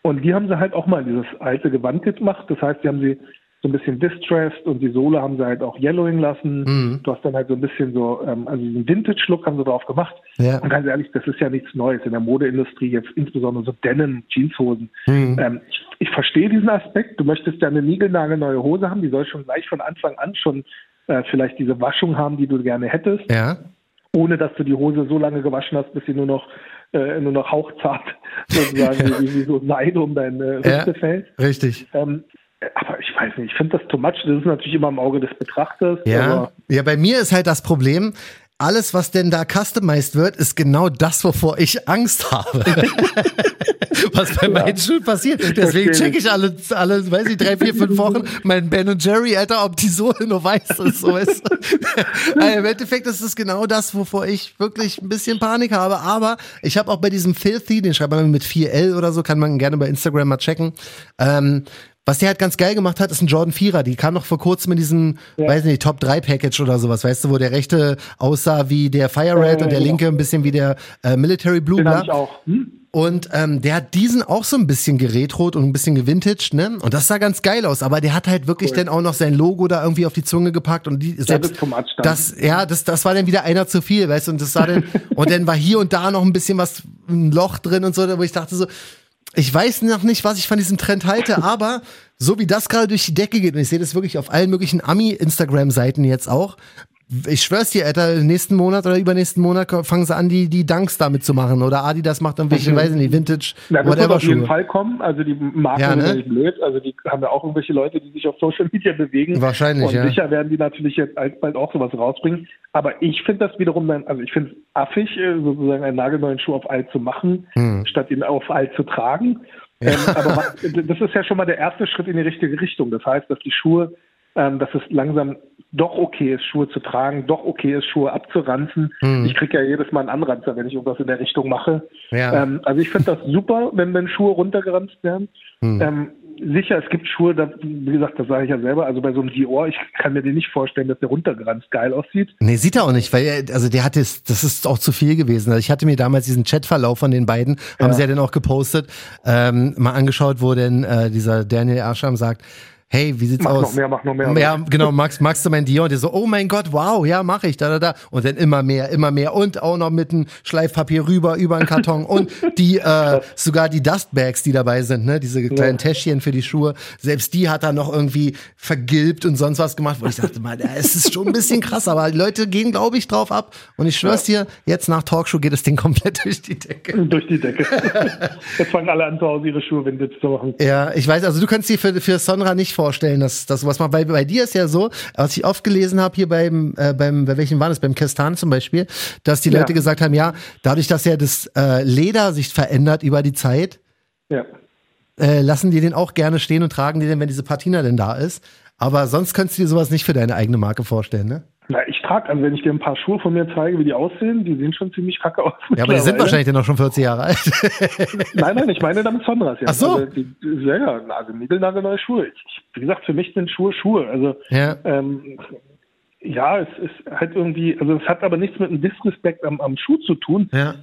Und die haben sie halt auch mal dieses alte Gewand gemacht. Das heißt, die haben sie so ein bisschen distressed und die Sohle haben sie halt auch yellowing lassen. Mhm. Du hast dann halt so ein bisschen so, ähm, also diesen Vintage-Look haben sie drauf gemacht. Ja. Und ganz ehrlich, das ist ja nichts Neues in der Modeindustrie, jetzt insbesondere so Denim, Jeanshosen. Mhm. Ähm, ich, ich verstehe diesen Aspekt. Du möchtest ja eine niegelnagelneue Hose haben, die soll schon gleich von Anfang an schon äh, vielleicht diese Waschung haben, die du gerne hättest, Ja. ohne dass du die Hose so lange gewaschen hast, bis sie nur noch äh, nur noch hauchzart sozusagen wie, wie so Seide um deine Ja. Hüfte fällt. Richtig. Ähm, aber ich weiß nicht, ich finde das too much. Das ist natürlich immer im Auge des Betrachters. Ja. Ja, bei mir ist halt das Problem, alles, was denn da customized wird, ist genau das, wovor ich Angst habe. was bei meinen Schuhen passiert. Deswegen checke ich alle, alle, weiß ich, drei, vier, fünf Wochen mein Ben und Jerry, Alter, ob die Sohle nur weiß ist. So du? also Im Endeffekt ist es genau das, wovor ich wirklich ein bisschen Panik habe. Aber ich habe auch bei diesem Filthy, den schreibt man mit 4L oder so, kann man gerne bei Instagram mal checken. Ähm, was der halt ganz geil gemacht hat, ist ein Jordan 4er. Die kam noch vor kurzem in diesem, weiß nicht, Top 3 Package oder sowas, weißt du, wo der rechte aussah wie der Fire Red Äh, und der genau. linke ein bisschen wie der äh, Military Blue. den habe ich auch. Hm? Und ähm, der hat diesen auch so ein bisschen geretrot und ein bisschen gewintaged, ne? Und das sah ganz geil aus. Aber der hat halt wirklich Cool. dann auch noch sein Logo da irgendwie auf die Zunge gepackt und die selbst das, ja, das, das war dann wieder einer zu viel, weißt du? Und das sah dann und dann war hier und da noch ein bisschen was, ein Loch drin und so, wo ich dachte so, ich weiß noch nicht, was ich von diesem Trend halte, aber so wie das gerade durch die Decke geht, und ich sehe das wirklich auf allen möglichen Ami-Instagram-Seiten jetzt auch, ich schwör's dir, Alter, nächsten Monat oder übernächsten Monat fangen sie an, die, die Dunks damit zu machen. Oder Adidas macht dann welche, mhm. weiß ich nicht, Vintage, ja, das wird auf jeden Fall kommen. Also die Marken ja, ne? sind nicht blöd. Also die haben ja auch irgendwelche Leute, die sich auf Social Media bewegen. Wahrscheinlich, Und ja. sicher werden die natürlich jetzt bald auch sowas rausbringen. Aber ich finde das wiederum dann, also ich finde es affig, äh, sozusagen einen nagelneuen Schuh auf alt zu machen, hm. statt ihn auf alt zu tragen. Ja. Ähm, aber das ist ja schon mal der erste Schritt in die richtige Richtung. Das heißt, dass die Schuhe ähm, dass es langsam doch okay ist, Schuhe zu tragen, doch okay ist, Schuhe abzuranzen. Hm. Ich kriege ja jedes Mal einen Anranzer, wenn ich irgendwas in der Richtung mache. Ja. Ähm, also ich finde das super, wenn, wenn Schuhe runtergeranzt werden. Hm. Ähm, sicher, es gibt Schuhe, da, wie gesagt, das sage ich ja selber, also bei so einem Dior, ich kann mir den nicht vorstellen, dass der runtergeranzt geil aussieht. Nee, sieht er auch nicht, weil er, also der hat das ist auch zu viel gewesen. Also ich hatte mir damals diesen Chatverlauf von den beiden, haben ja. sie ja dann auch gepostet, ähm, mal angeschaut, wo denn äh, dieser Daniel Arsham sagt, hey, wie sieht's mach aus? Noch mehr, mach noch mehr. Ja, genau, magst, magst du mein Dior? Und der so, oh mein Gott, wow, ja, mach ich, da, da, da. Und dann immer mehr, immer mehr. Und auch noch mit einem Schleifpapier rüber, über einen Karton. und die, äh, sogar die Dustbags, die dabei sind, ne, diese kleinen ja. Täschchen für die Schuhe, selbst die hat er noch irgendwie vergilbt und sonst was gemacht, wo ich dachte mal, es ist schon ein bisschen krass, aber die Leute gehen, glaube ich, drauf ab. Und ich schwör's ja. dir, jetzt nach Talkshow geht das Ding komplett durch die Decke. Durch die Decke. jetzt fangen alle an, zu Hause ihre Schuhe Vintage zu machen. Ja, ich weiß, also du kannst dir für, für Sonra nicht vorstellen, dass, dass sowas macht. Weil bei dir ist ja so, was ich oft gelesen habe hier beim, äh, beim, bei welchen war das, beim Kestan zum Beispiel, dass die Leute ja. gesagt haben, ja, dadurch, dass ja das äh, Leder sich verändert über die Zeit, ja. äh, lassen die den auch gerne stehen und tragen die den, wenn diese Patina denn da ist. Aber sonst könntest du dir sowas nicht für deine eigene Marke vorstellen, ne? Na, ich trage, also wenn ich dir ein paar Schuhe von mir zeige, wie die aussehen, die sehen schon ziemlich kacke aus. Ja, aber die sind wahrscheinlich dann auch schon 40 Jahre alt. nein, nein, ich meine damit Sonras. Ja. Ach so. Also, die, ja, ja, also niegelnagelneue Schuhe. Ich, wie gesagt, für mich sind Schuhe Schuhe. Also, ja. Ähm, ja, es ist halt irgendwie, also es hat aber nichts mit einem Disrespekt am, am Schuh zu tun. Ja.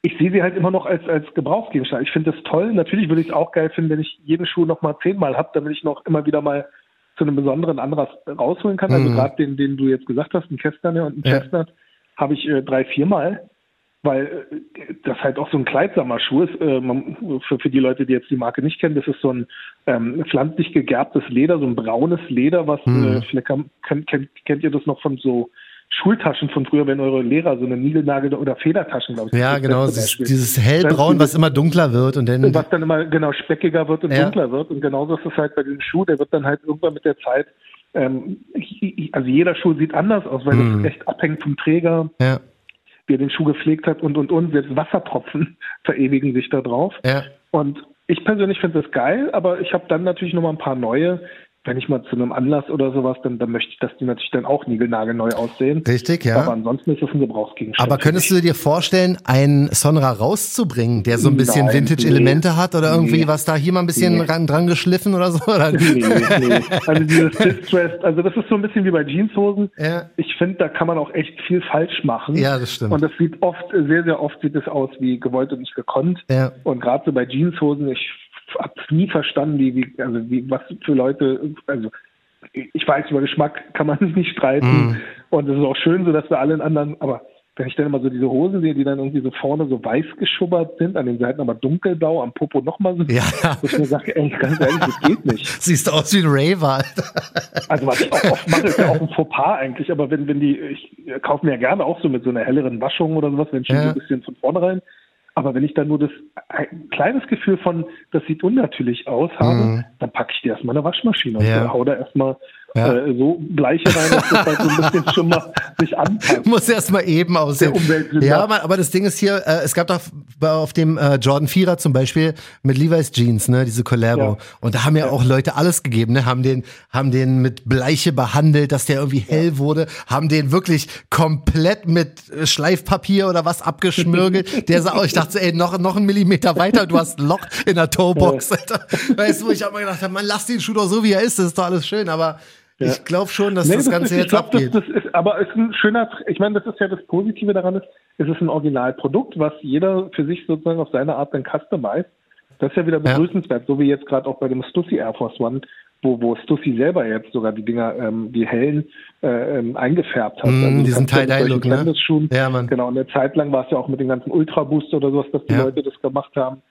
Ich sehe sie halt immer noch als, als Gebrauchsgegenstand. Ich finde das toll. Natürlich würde ich es auch geil finden, wenn ich jeden Schuh noch mal zehnmal habe, damit ich noch immer wieder mal zu einem besonderen Anlass rausholen kann. Also mhm. gerade den, den du jetzt gesagt hast, ein Kästner und ein ja. Habe ich äh, drei, viermal, weil äh, das halt auch so ein kleidsamer Schuh ist. Äh, man, für, für die Leute, die jetzt die Marke nicht kennen, das ist so ein ähm, pflanzlich gegerbtes Leder, so ein braunes Leder, was mhm. äh, vielleicht kann, kennt, kennt ihr das noch von so Schultaschen von früher, wenn eure Lehrer so eine Niegelnagel- oder Federtaschen, glaube ich. Ja, genau, dieses, dieses hellbraun, was immer dunkler wird und dann. Was dann immer genau speckiger wird und ja. dunkler wird. Und genauso ist es halt bei diesem Schuh, der wird dann halt irgendwann mit der Zeit, ähm, also jeder Schuh sieht anders aus, weil mhm. das echt abhängt vom Träger. Ja. Wie er den Schuh gepflegt hat und und und. Selbst Wassertropfen verewigen sich da drauf. Ja. Und ich persönlich finde das geil, aber ich habe dann natürlich noch mal ein paar neue, wenn ich mal zu einem Anlass oder sowas, dann, dann möchte ich, dass die natürlich dann auch niegelnagelneu aussehen. Richtig, ja. Aber ansonsten ist das ein Gebrauchsgegenstand. Aber könntest du dir vorstellen, einen Sonra rauszubringen, der so ein bisschen Vintage-Elemente nee, hat oder irgendwie nee, was da hier mal ein bisschen nee. ran, dran geschliffen oder so? Oder? Nee, nee. Also dieses Distressed, also das ist so ein bisschen wie bei Jeanshosen. Ja. Ich finde, da kann man auch echt viel falsch machen. Ja, das stimmt. Und das sieht oft, sehr, sehr oft sieht es aus wie gewollt und nicht gekonnt. Ja. Und gerade so bei Jeanshosen, ich habe nie verstanden, wie, wie, also wie, was für Leute, also ich weiß, über Geschmack kann man nicht streiten. Mm. Und es ist auch schön so, dass wir alle in anderen, aber wenn ich dann immer so diese Hosen sehe, die dann irgendwie so vorne so weiß geschubbert sind, an den Seiten aber dunkelblau, am Popo nochmal so, ja. wo ich mir sage, ey, ganz ehrlich, das geht nicht. Siehst aus wie ein Raver. also was ich auch oft mache, ist ja auch ein Fauxpas eigentlich, aber wenn, wenn die, ich kaufe mir ja gerne auch so mit so einer helleren Waschung oder sowas, wenn schon ja. so ein bisschen von vornherein aber wenn ich dann nur das ein kleines Gefühl von, das sieht unnatürlich aus habe, mhm. dann packe ich dir erstmal eine Waschmaschine und ja. hau da erstmal ja. äh, so Bleiche rein, dass das halt so ein bisschen schon mal sich anpasst. Muss erstmal eben aussehen. Ja, aber, aber das Ding ist hier, äh, es gab doch auf dem äh, Jordan 4er zum Beispiel mit Levi's Jeans, ne, diese Collabo. Ja. Und da haben ja, ja, auch Leute alles gegeben, ne, haben den, haben den mit Bleiche behandelt, dass der irgendwie hell wurde, haben den wirklich komplett mit Schleifpapier oder was abgeschmürgelt. der sah, oh, ich dachte, ey, noch, noch einen Millimeter weiter, du hast ein Loch in der Toebox. Alter. Weißt du, ich habe mir gedacht, man, lass den Schuh doch so, wie er ist, das ist doch alles schön, aber ja. Ich glaube schon, dass nee, das, das Ganze ist, jetzt glaub, abgeht. Das, das ist, aber es ist ein schöner, ich meine, das ist ja das Positive daran ist, es ist ein Originalprodukt, was jeder für sich sozusagen auf seine Art dann customized. Das ist ja wieder begrüßenswert, ja. so wie jetzt gerade auch bei dem Stussy Air Force One, wo, wo Stussy selber jetzt sogar die Dinger, ähm, die hellen, äh, ähm, eingefärbt hat. Mm, also diesen Tie-Dye-Look, ne? Ja, Mann. Genau, und eine Zeit lang war es ja auch mit den ganzen Ultra Booster oder sowas, dass die ja. Leute das gemacht haben.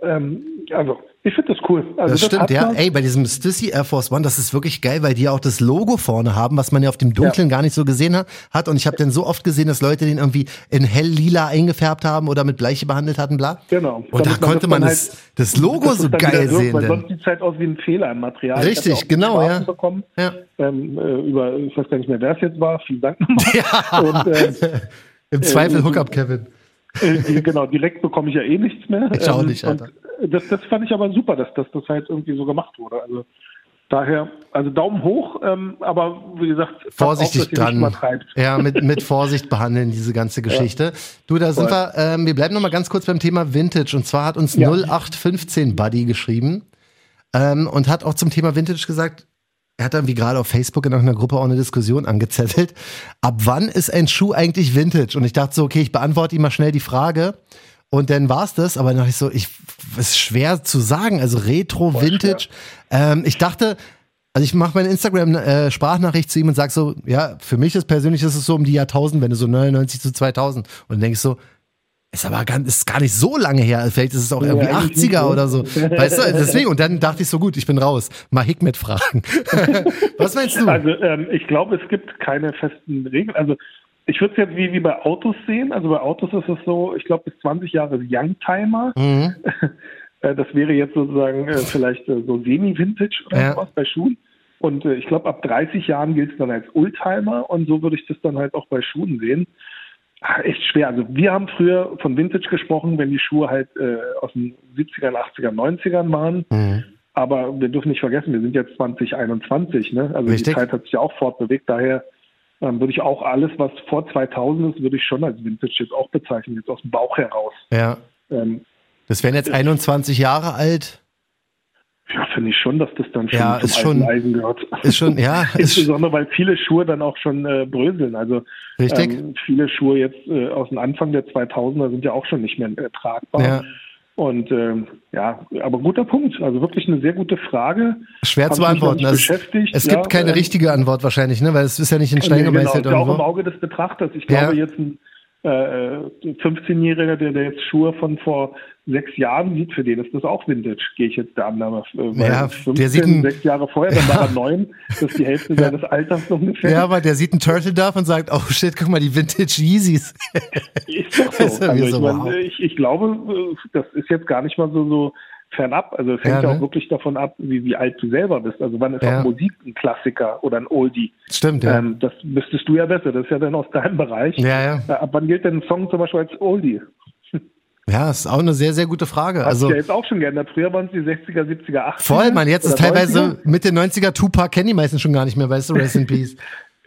Ähm, also, ich finde das cool. Also das, stimmt, hat ja. Ey, bei diesem Stussy Air Force One, das ist wirklich geil, weil die ja auch das Logo vorne haben, was man ja auf dem Dunklen gar nicht so gesehen hat. Und ich habe dann so oft gesehen, dass Leute den irgendwie in hell lila eingefärbt haben oder mit Bleiche behandelt hatten, bla. Genau. Und da Damit man konnte das man das, halt- das Logo so geil sehen. Weil Denn. sonst sieht es halt aus wie ein Fehler im Material. Richtig, ja genau, ja. Bekommen, Ja. ähm, äh, über, ich weiß gar nicht mehr, wer es jetzt war. Vielen Dank nochmal. Ja. Und, ähm, Im Zweifel Hookup, Kevin. Äh, genau, direkt bekomme ich ja eh nichts mehr. Ich auch nicht, und Alter. das, das fand ich aber super, dass, dass das halt irgendwie so gemacht wurde. Also daher, also Daumen hoch, ähm, aber wie gesagt, Vorsichtig auf, dran. Nicht. Ja, mit, mit Vorsicht behandeln, diese ganze Geschichte. Du, da sind Voll. wir, ähm, wir bleiben noch mal ganz kurz beim Thema Vintage. Und zwar hat uns Ja. 0815 Buddy geschrieben ähm, und hat auch zum Thema Vintage gesagt, er hat irgendwie gerade auf Facebook in irgendeiner Gruppe auch eine Diskussion angezettelt. Ab wann ist ein Schuh eigentlich Vintage? Und ich dachte so, okay, ich beantworte ihm mal schnell die Frage. Und dann war's das, aber dann dachte ich so, ich, es ist schwer zu sagen. Also Retro, Vintage. Ähm, ich dachte, also ich mache meine Instagram-Sprachnachricht zu ihm und sag so, ja, für mich ist persönlich ist es so um die Jahrtausendwende, so 99 zu 2000. Und dann denke ich so, ist aber gar, ist gar nicht so lange her. Vielleicht ist es auch Ja, irgendwie eigentlich nicht, 80er ne? oder so. Weißt du, deswegen. Und dann dachte ich so, gut, ich bin raus. Mal Hikmet fragen. Was meinst du? Also ähm, ich glaube, es gibt keine festen Regeln. Also ich würde es jetzt wie, wie bei Autos sehen. Also bei Autos ist es so, ich glaube bis 20 Jahre Youngtimer. Mhm. Äh, Das wäre jetzt sozusagen äh, vielleicht äh, so semi-Vintage oder Ja. sowas bei Schuhen. Und äh, ich glaube, ab 30 Jahren gilt es dann als Oldtimer und so würde ich das dann halt auch bei Schuhen sehen. Ah, echt schwer. Also wir haben früher von Vintage gesprochen, wenn die Schuhe halt äh, aus den 70ern, 80ern, 90ern waren. Mhm. Aber wir dürfen nicht vergessen, wir sind jetzt 2021. Ne? Also Richtig. die Zeit hat sich ja auch fortbewegt. Daher ähm, würde ich auch alles, was vor 2000 ist, würde ich schon als Vintage jetzt auch bezeichnen, jetzt aus dem Bauch heraus. Ja. Ähm, Das wären jetzt 21 Jahre alt. Ja, finde ich schon, dass das dann schon Ja, zum ist schon- Eisen gehört. Ist schon, ja, Insbesondere, weil viele Schuhe dann auch schon äh, bröseln. Also Richtig. Ähm, viele Schuhe jetzt äh, aus dem Anfang der 2000er sind ja auch schon nicht mehr äh, tragbar. Ja. Und ähm, ja, aber guter Punkt. Also wirklich eine sehr gute Frage. schwer Hab zu beantworten. Also, beschäftigt, es ja, gibt keine ähm, richtige Antwort wahrscheinlich, ne? Weil es ist ja nicht in Stein Nee, genau, gemeißelt ist ja auch im. Auge des Betrachters. Ich glaube, jetzt ein äh, 15-Jähriger, der, der jetzt Schuhe von vor sechs Jahren sieht, für den ist das auch Vintage, gehe ich jetzt der Annahme. Äh, weil Ja, 15, der sieht ein- sechs Jahre vorher, dann war er neun, das ist die Hälfte seines Alters ungefähr. Ja, aber der sieht einen Turtle da und sagt, oh shit, guck mal, die Vintage Yeezys. Ist doch Ist so. ja wie Also ich, so, mein, ich, ich glaube, äh, das ist jetzt gar nicht mal so, so fernab. Also es hängt Ja, ne? auch wirklich davon ab, wie, wie alt du selber bist. Also wann ist Ja. auch Musik ein Klassiker oder ein Oldie? Stimmt, ja. Ähm, das wüsstest du ja besser. Das ist ja dann aus deinem Bereich. Ja, ja. Äh, Ab wann gilt denn ein Song zum Beispiel als Oldie? Ja, ist auch eine sehr, sehr gute Frage. Hat Also ja jetzt auch schon geändert. Früher waren es die 60er, 70er, 80er. voll, man, jetzt ist teilweise 90er. mit den 90er Tupac kennen die meisten schon gar nicht mehr, weißt du, Rest in Peace.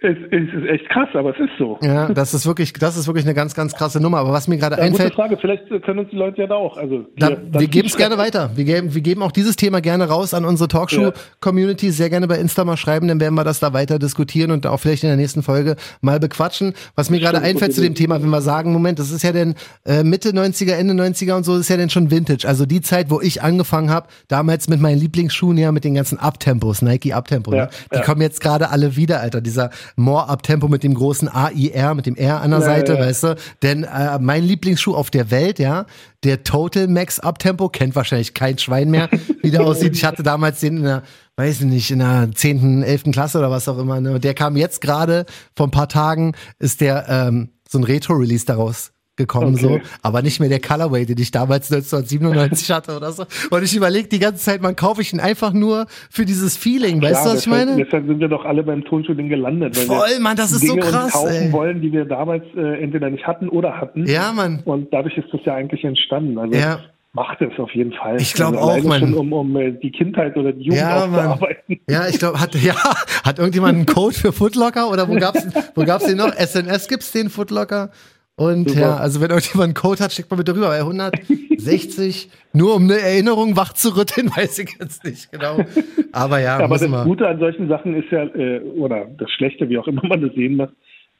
Es, es ist echt krass, aber es ist so. Ja, das ist wirklich, das ist wirklich eine ganz, ganz krasse Nummer. Aber was mir gerade Ja, gute einfällt, Frage. Vielleicht können uns die Leute ja da auch. Also Da, hier, wir geben es gerne weiter. Wir geben, wir geben auch dieses Thema gerne raus an unsere Talkshow-Community. Sehr gerne bei Insta mal schreiben, dann werden wir das da weiter diskutieren und auch vielleicht in der nächsten Folge mal bequatschen. Was mir gerade einfällt gute zu dem Thema, wenn wir sagen, Moment, das ist ja denn äh, Mitte 90er, Ende 90er und so, ist ja denn schon Vintage. Also die Zeit, wo ich angefangen habe, damals mit meinen Lieblingsschuhen, ja, mit den ganzen Uptempos, Nike Uptempo, Ja, ne? die kommen jetzt gerade alle wieder, Alter. Dieser More Uptempo mit dem großen AIR, mit dem R an der Ja, Seite, ja, weißt du? Denn äh, mein Lieblingsschuh auf der Welt, ja, der Total Max Uptempo, kennt wahrscheinlich kein Schwein mehr, wie der aussieht. Ich hatte damals den in der, weiß ich nicht, in der 10., 11. Klasse oder was auch immer. Ne? Der kam jetzt gerade, vor ein paar Tagen, ist der ähm, so ein Retro-Release daraus gekommen, Okay. so, aber nicht mehr der Colorway, den ich damals 1997 hatte oder so. Und ich überlege die ganze Zeit, man kaufe ich ihn einfach nur für dieses Feeling, weißt Klar, du, was ich meine? Deshalb sind wir doch alle beim Tonschulding gelandet. Weil Voll, wir Mann, das ist so Dinge uns krass, kaufen ey. wollen, die wir damals äh, entweder nicht hatten oder hatten. Ja, Mann. Und dadurch ist das ja eigentlich entstanden. Also Ja. macht es auf jeden Fall. Ich glaub also auch. Schon, um, um äh, die Kindheit oder die Jugend Ja, aufzuarbeiten. Ja, ich glaube, hat, ja, hat irgendjemand einen Code für Footlocker oder wo gab's, wo gab's den noch? SNS gibt's den Footlocker? Und Super. ja, also wenn irgendjemand einen Code hat, schickt mal bitte rüber. Bei 160, nur um eine Erinnerung wach zu rütteln, weiß ich jetzt nicht genau. Aber ja, Aber das wir. Gute an solchen Sachen ist ja, äh, oder das Schlechte, wie auch immer man das sehen muss,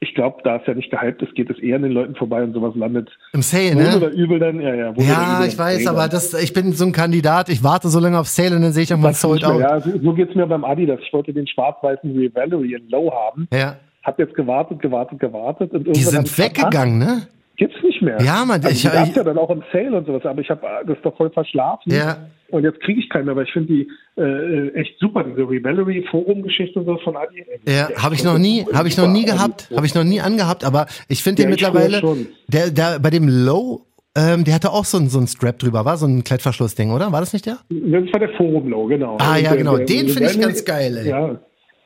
ich glaube, da es ja nicht gehypt ist, geht es eher an den Leuten vorbei und sowas landet Im Sale, ne? oder übel dann. Ja, ja, Ja, ich weiß, aber das, ich bin so ein Kandidat, ich warte so lange auf Sale und dann sehe ich irgendwann Sag's nicht sold out. Ja, so, so geht's mir beim Adidas. Ich wollte den schwarz-weißen Revelry in Low haben. Ja. Hab jetzt gewartet, gewartet, gewartet. Und Die sind weggegangen, ne? Gibt's nicht mehr. Ja, man, also, ich, ich, ja dann auch im Sale und sowas, aber ich habe das doch voll verschlafen. Ja. Und jetzt kriege ich keinen mehr, aber ich finde die äh, echt super, diese Revelry Forum-Geschichte und so von Adi. Ja, habe ich noch nie, habe ich noch nie gehabt, habe ich noch nie angehabt, aber ich finde Ja, den ich mittlerweile, der, der bei dem Low, ähm, der hatte auch so ein, so ein Strap drüber, war so ein Klettverschlussding, oder? War das nicht der? Das war der Forum-Low, genau. Ah, ja, genau. Den finde ich ganz geil, ey. Ja.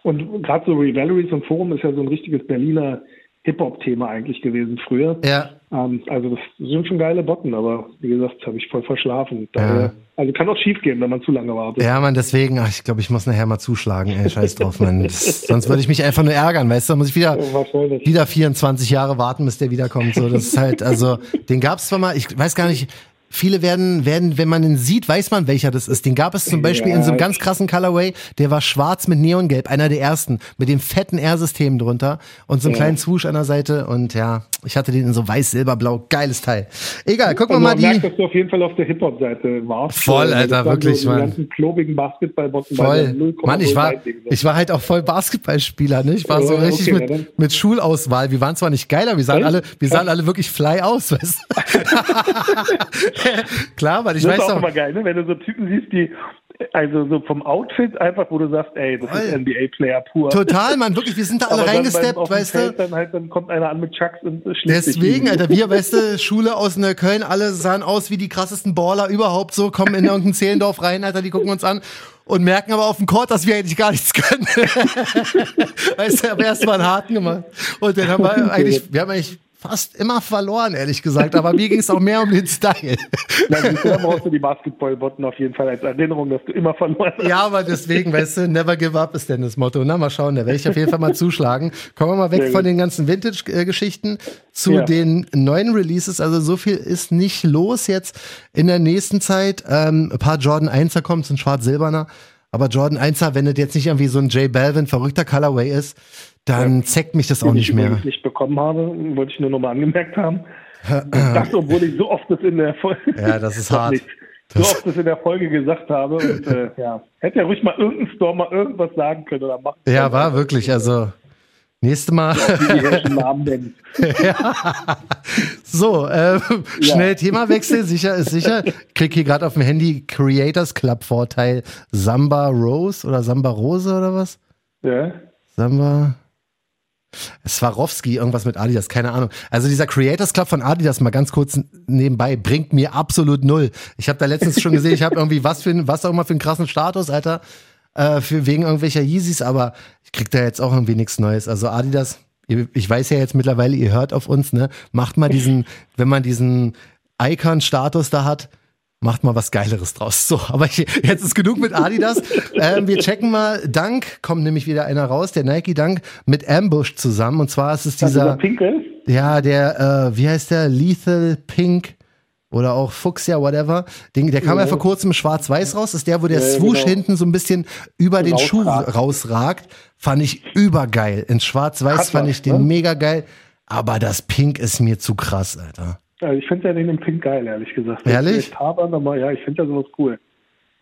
Und gerade so Revelries und Forum ist ja so ein richtiges Berliner Hip-Hop-Thema eigentlich gewesen früher. Ja. Ähm, also das sind schon geile Botten, aber wie gesagt, habe ich voll verschlafen. Daher, Also kann auch schief gehen, wenn man zu lange wartet. Ja, man, deswegen, ach, ich glaube, ich muss nachher mal zuschlagen, ey, scheiß drauf, man. Das, sonst würde ich mich einfach nur ärgern, weißt du, dann muss ich wieder, wieder 24 Jahre warten, bis der wiederkommt. So, das ist halt, also, den gab's zwar mal, ich weiß gar nicht, viele werden, werden, wenn man ihn sieht, weiß man, welcher das ist. Den gab es zum Beispiel Ja. in so einem ganz krassen Colorway, der war schwarz mit Neongelb, einer der ersten, mit dem fetten R-System drunter und so einem Ja. kleinen Swoosh an der Seite und ja, ich hatte den in so weiß, silber, blau, geiles Teil. Egal, gucken wir Also mal man die. merkt, dass du auf jeden Fall auf der Hip-Hop-Seite warst. Voll, Alter, wirklich, so Mann. klobigen Basketballbotten Voll. der 0,0 Mann, ich war, ich war halt auch voll Basketballspieler, ne? Ich war so richtig okay, mit, mit Schulauswahl. Wir waren zwar nicht geil, aber wir sahen Echt? alle, wir sahen alle wirklich fly aus, weißt du? Klar, weil ich das weiß ist auch immer geil, ne? wenn du so Typen siehst, die also so vom Outfit einfach, wo du sagst, ey, das ist Voll. NBA-Player pur. Total, Mann, wirklich, wir sind da alle reingesteppt, weißt du? Feld Dann, halt, dann kommt einer an mit Chucks und schlägt Deswegen. Alter, wir, weißt du, Schule aus Neukölln, alle sahen aus wie die krassesten Baller überhaupt so, kommen in irgendein Zehlendorf rein, Alter, die gucken uns an und merken aber auf dem Court, dass wir eigentlich gar nichts können. weißt du, aber erst mal einen harten gemacht. Und dann haben wir eigentlich, wir haben eigentlich fast immer verloren, ehrlich gesagt, aber mir ging es auch mehr um den Style. Na, brauchst du die Basketballbotten auf jeden Fall als Erinnerung, dass du immer verloren hast. Ja, aber deswegen, weißt du, never give up ist denn das Motto. Na, mal schauen, da werde ich auf jeden Fall mal zuschlagen. Kommen wir mal weg von den ganzen Vintage-Geschichten zu Ja. den neuen Releases. Also so viel ist nicht los jetzt in der nächsten Zeit. Ähm, ein paar Jordan 1er kommen, ein schwarz-silberner. Aber Jordan 1er, wenn das jetzt nicht irgendwie so ein J Balvin verrückter Colorway ist, dann zeckt mich das auch nicht ich mehr. übrigens nicht bekommen habe, wollte ich nur noch mal angemerkt haben. Das, obwohl ich so oft das in der Folge Ja, das ist hart. so oft das in der Folge gesagt habe. Und, äh, ja. Hätte ja ruhig mal irgendein Store mal irgendwas sagen können oder machen können. Ja, war wirklich. Also, nächste Mal. Nennen. So, äh, schnell Themawechsel, sicher ist sicher. Krieg hier gerade auf dem Handy Creators Club Vorteil Samba Rose oder Samba Rose oder was? Ja. Samba. Swarovski, irgendwas mit Adidas, keine Ahnung. Also dieser Creators Club von Adidas, mal ganz kurz nebenbei, bringt mir absolut null. Ich habe da letztens schon gesehen, ich habe irgendwie was für was auch immer für einen krassen Status, Alter, äh, für wegen irgendwelcher Yeezys, aber ich krieg da jetzt auch irgendwie nichts Neues. Also Adidas, ich weiß ja jetzt mittlerweile, ihr hört auf uns, ne? Macht mal diesen, wenn man diesen Icon-Status da hat, macht mal was Geileres draus. So, aber ich, jetzt ist genug mit Adidas. ähm, wir checken mal Dunk, kommt nämlich wieder einer raus, der Nike Dunk mit Ambush zusammen. Und zwar ist es Also dieser, der Pinkel. ja, der, äh, wie heißt der? Lethal Pink oder auch Fuchsia, whatever. Den, der kam ja, Ja. vor kurzem schwarz-weiß raus. Das ist der, wo der Ja, Swoosh genau. hinten so ein bisschen über den Schuh Rausragt. Fand ich übergeil. In schwarz-weiß fand was, ich den ne? mega geil. Aber das Pink ist mir zu krass, Alter. Also ich finde ja den Pink geil, ehrlich gesagt. Ehrlich? Echt Habern, aber ja, ich finde ja sowas cool.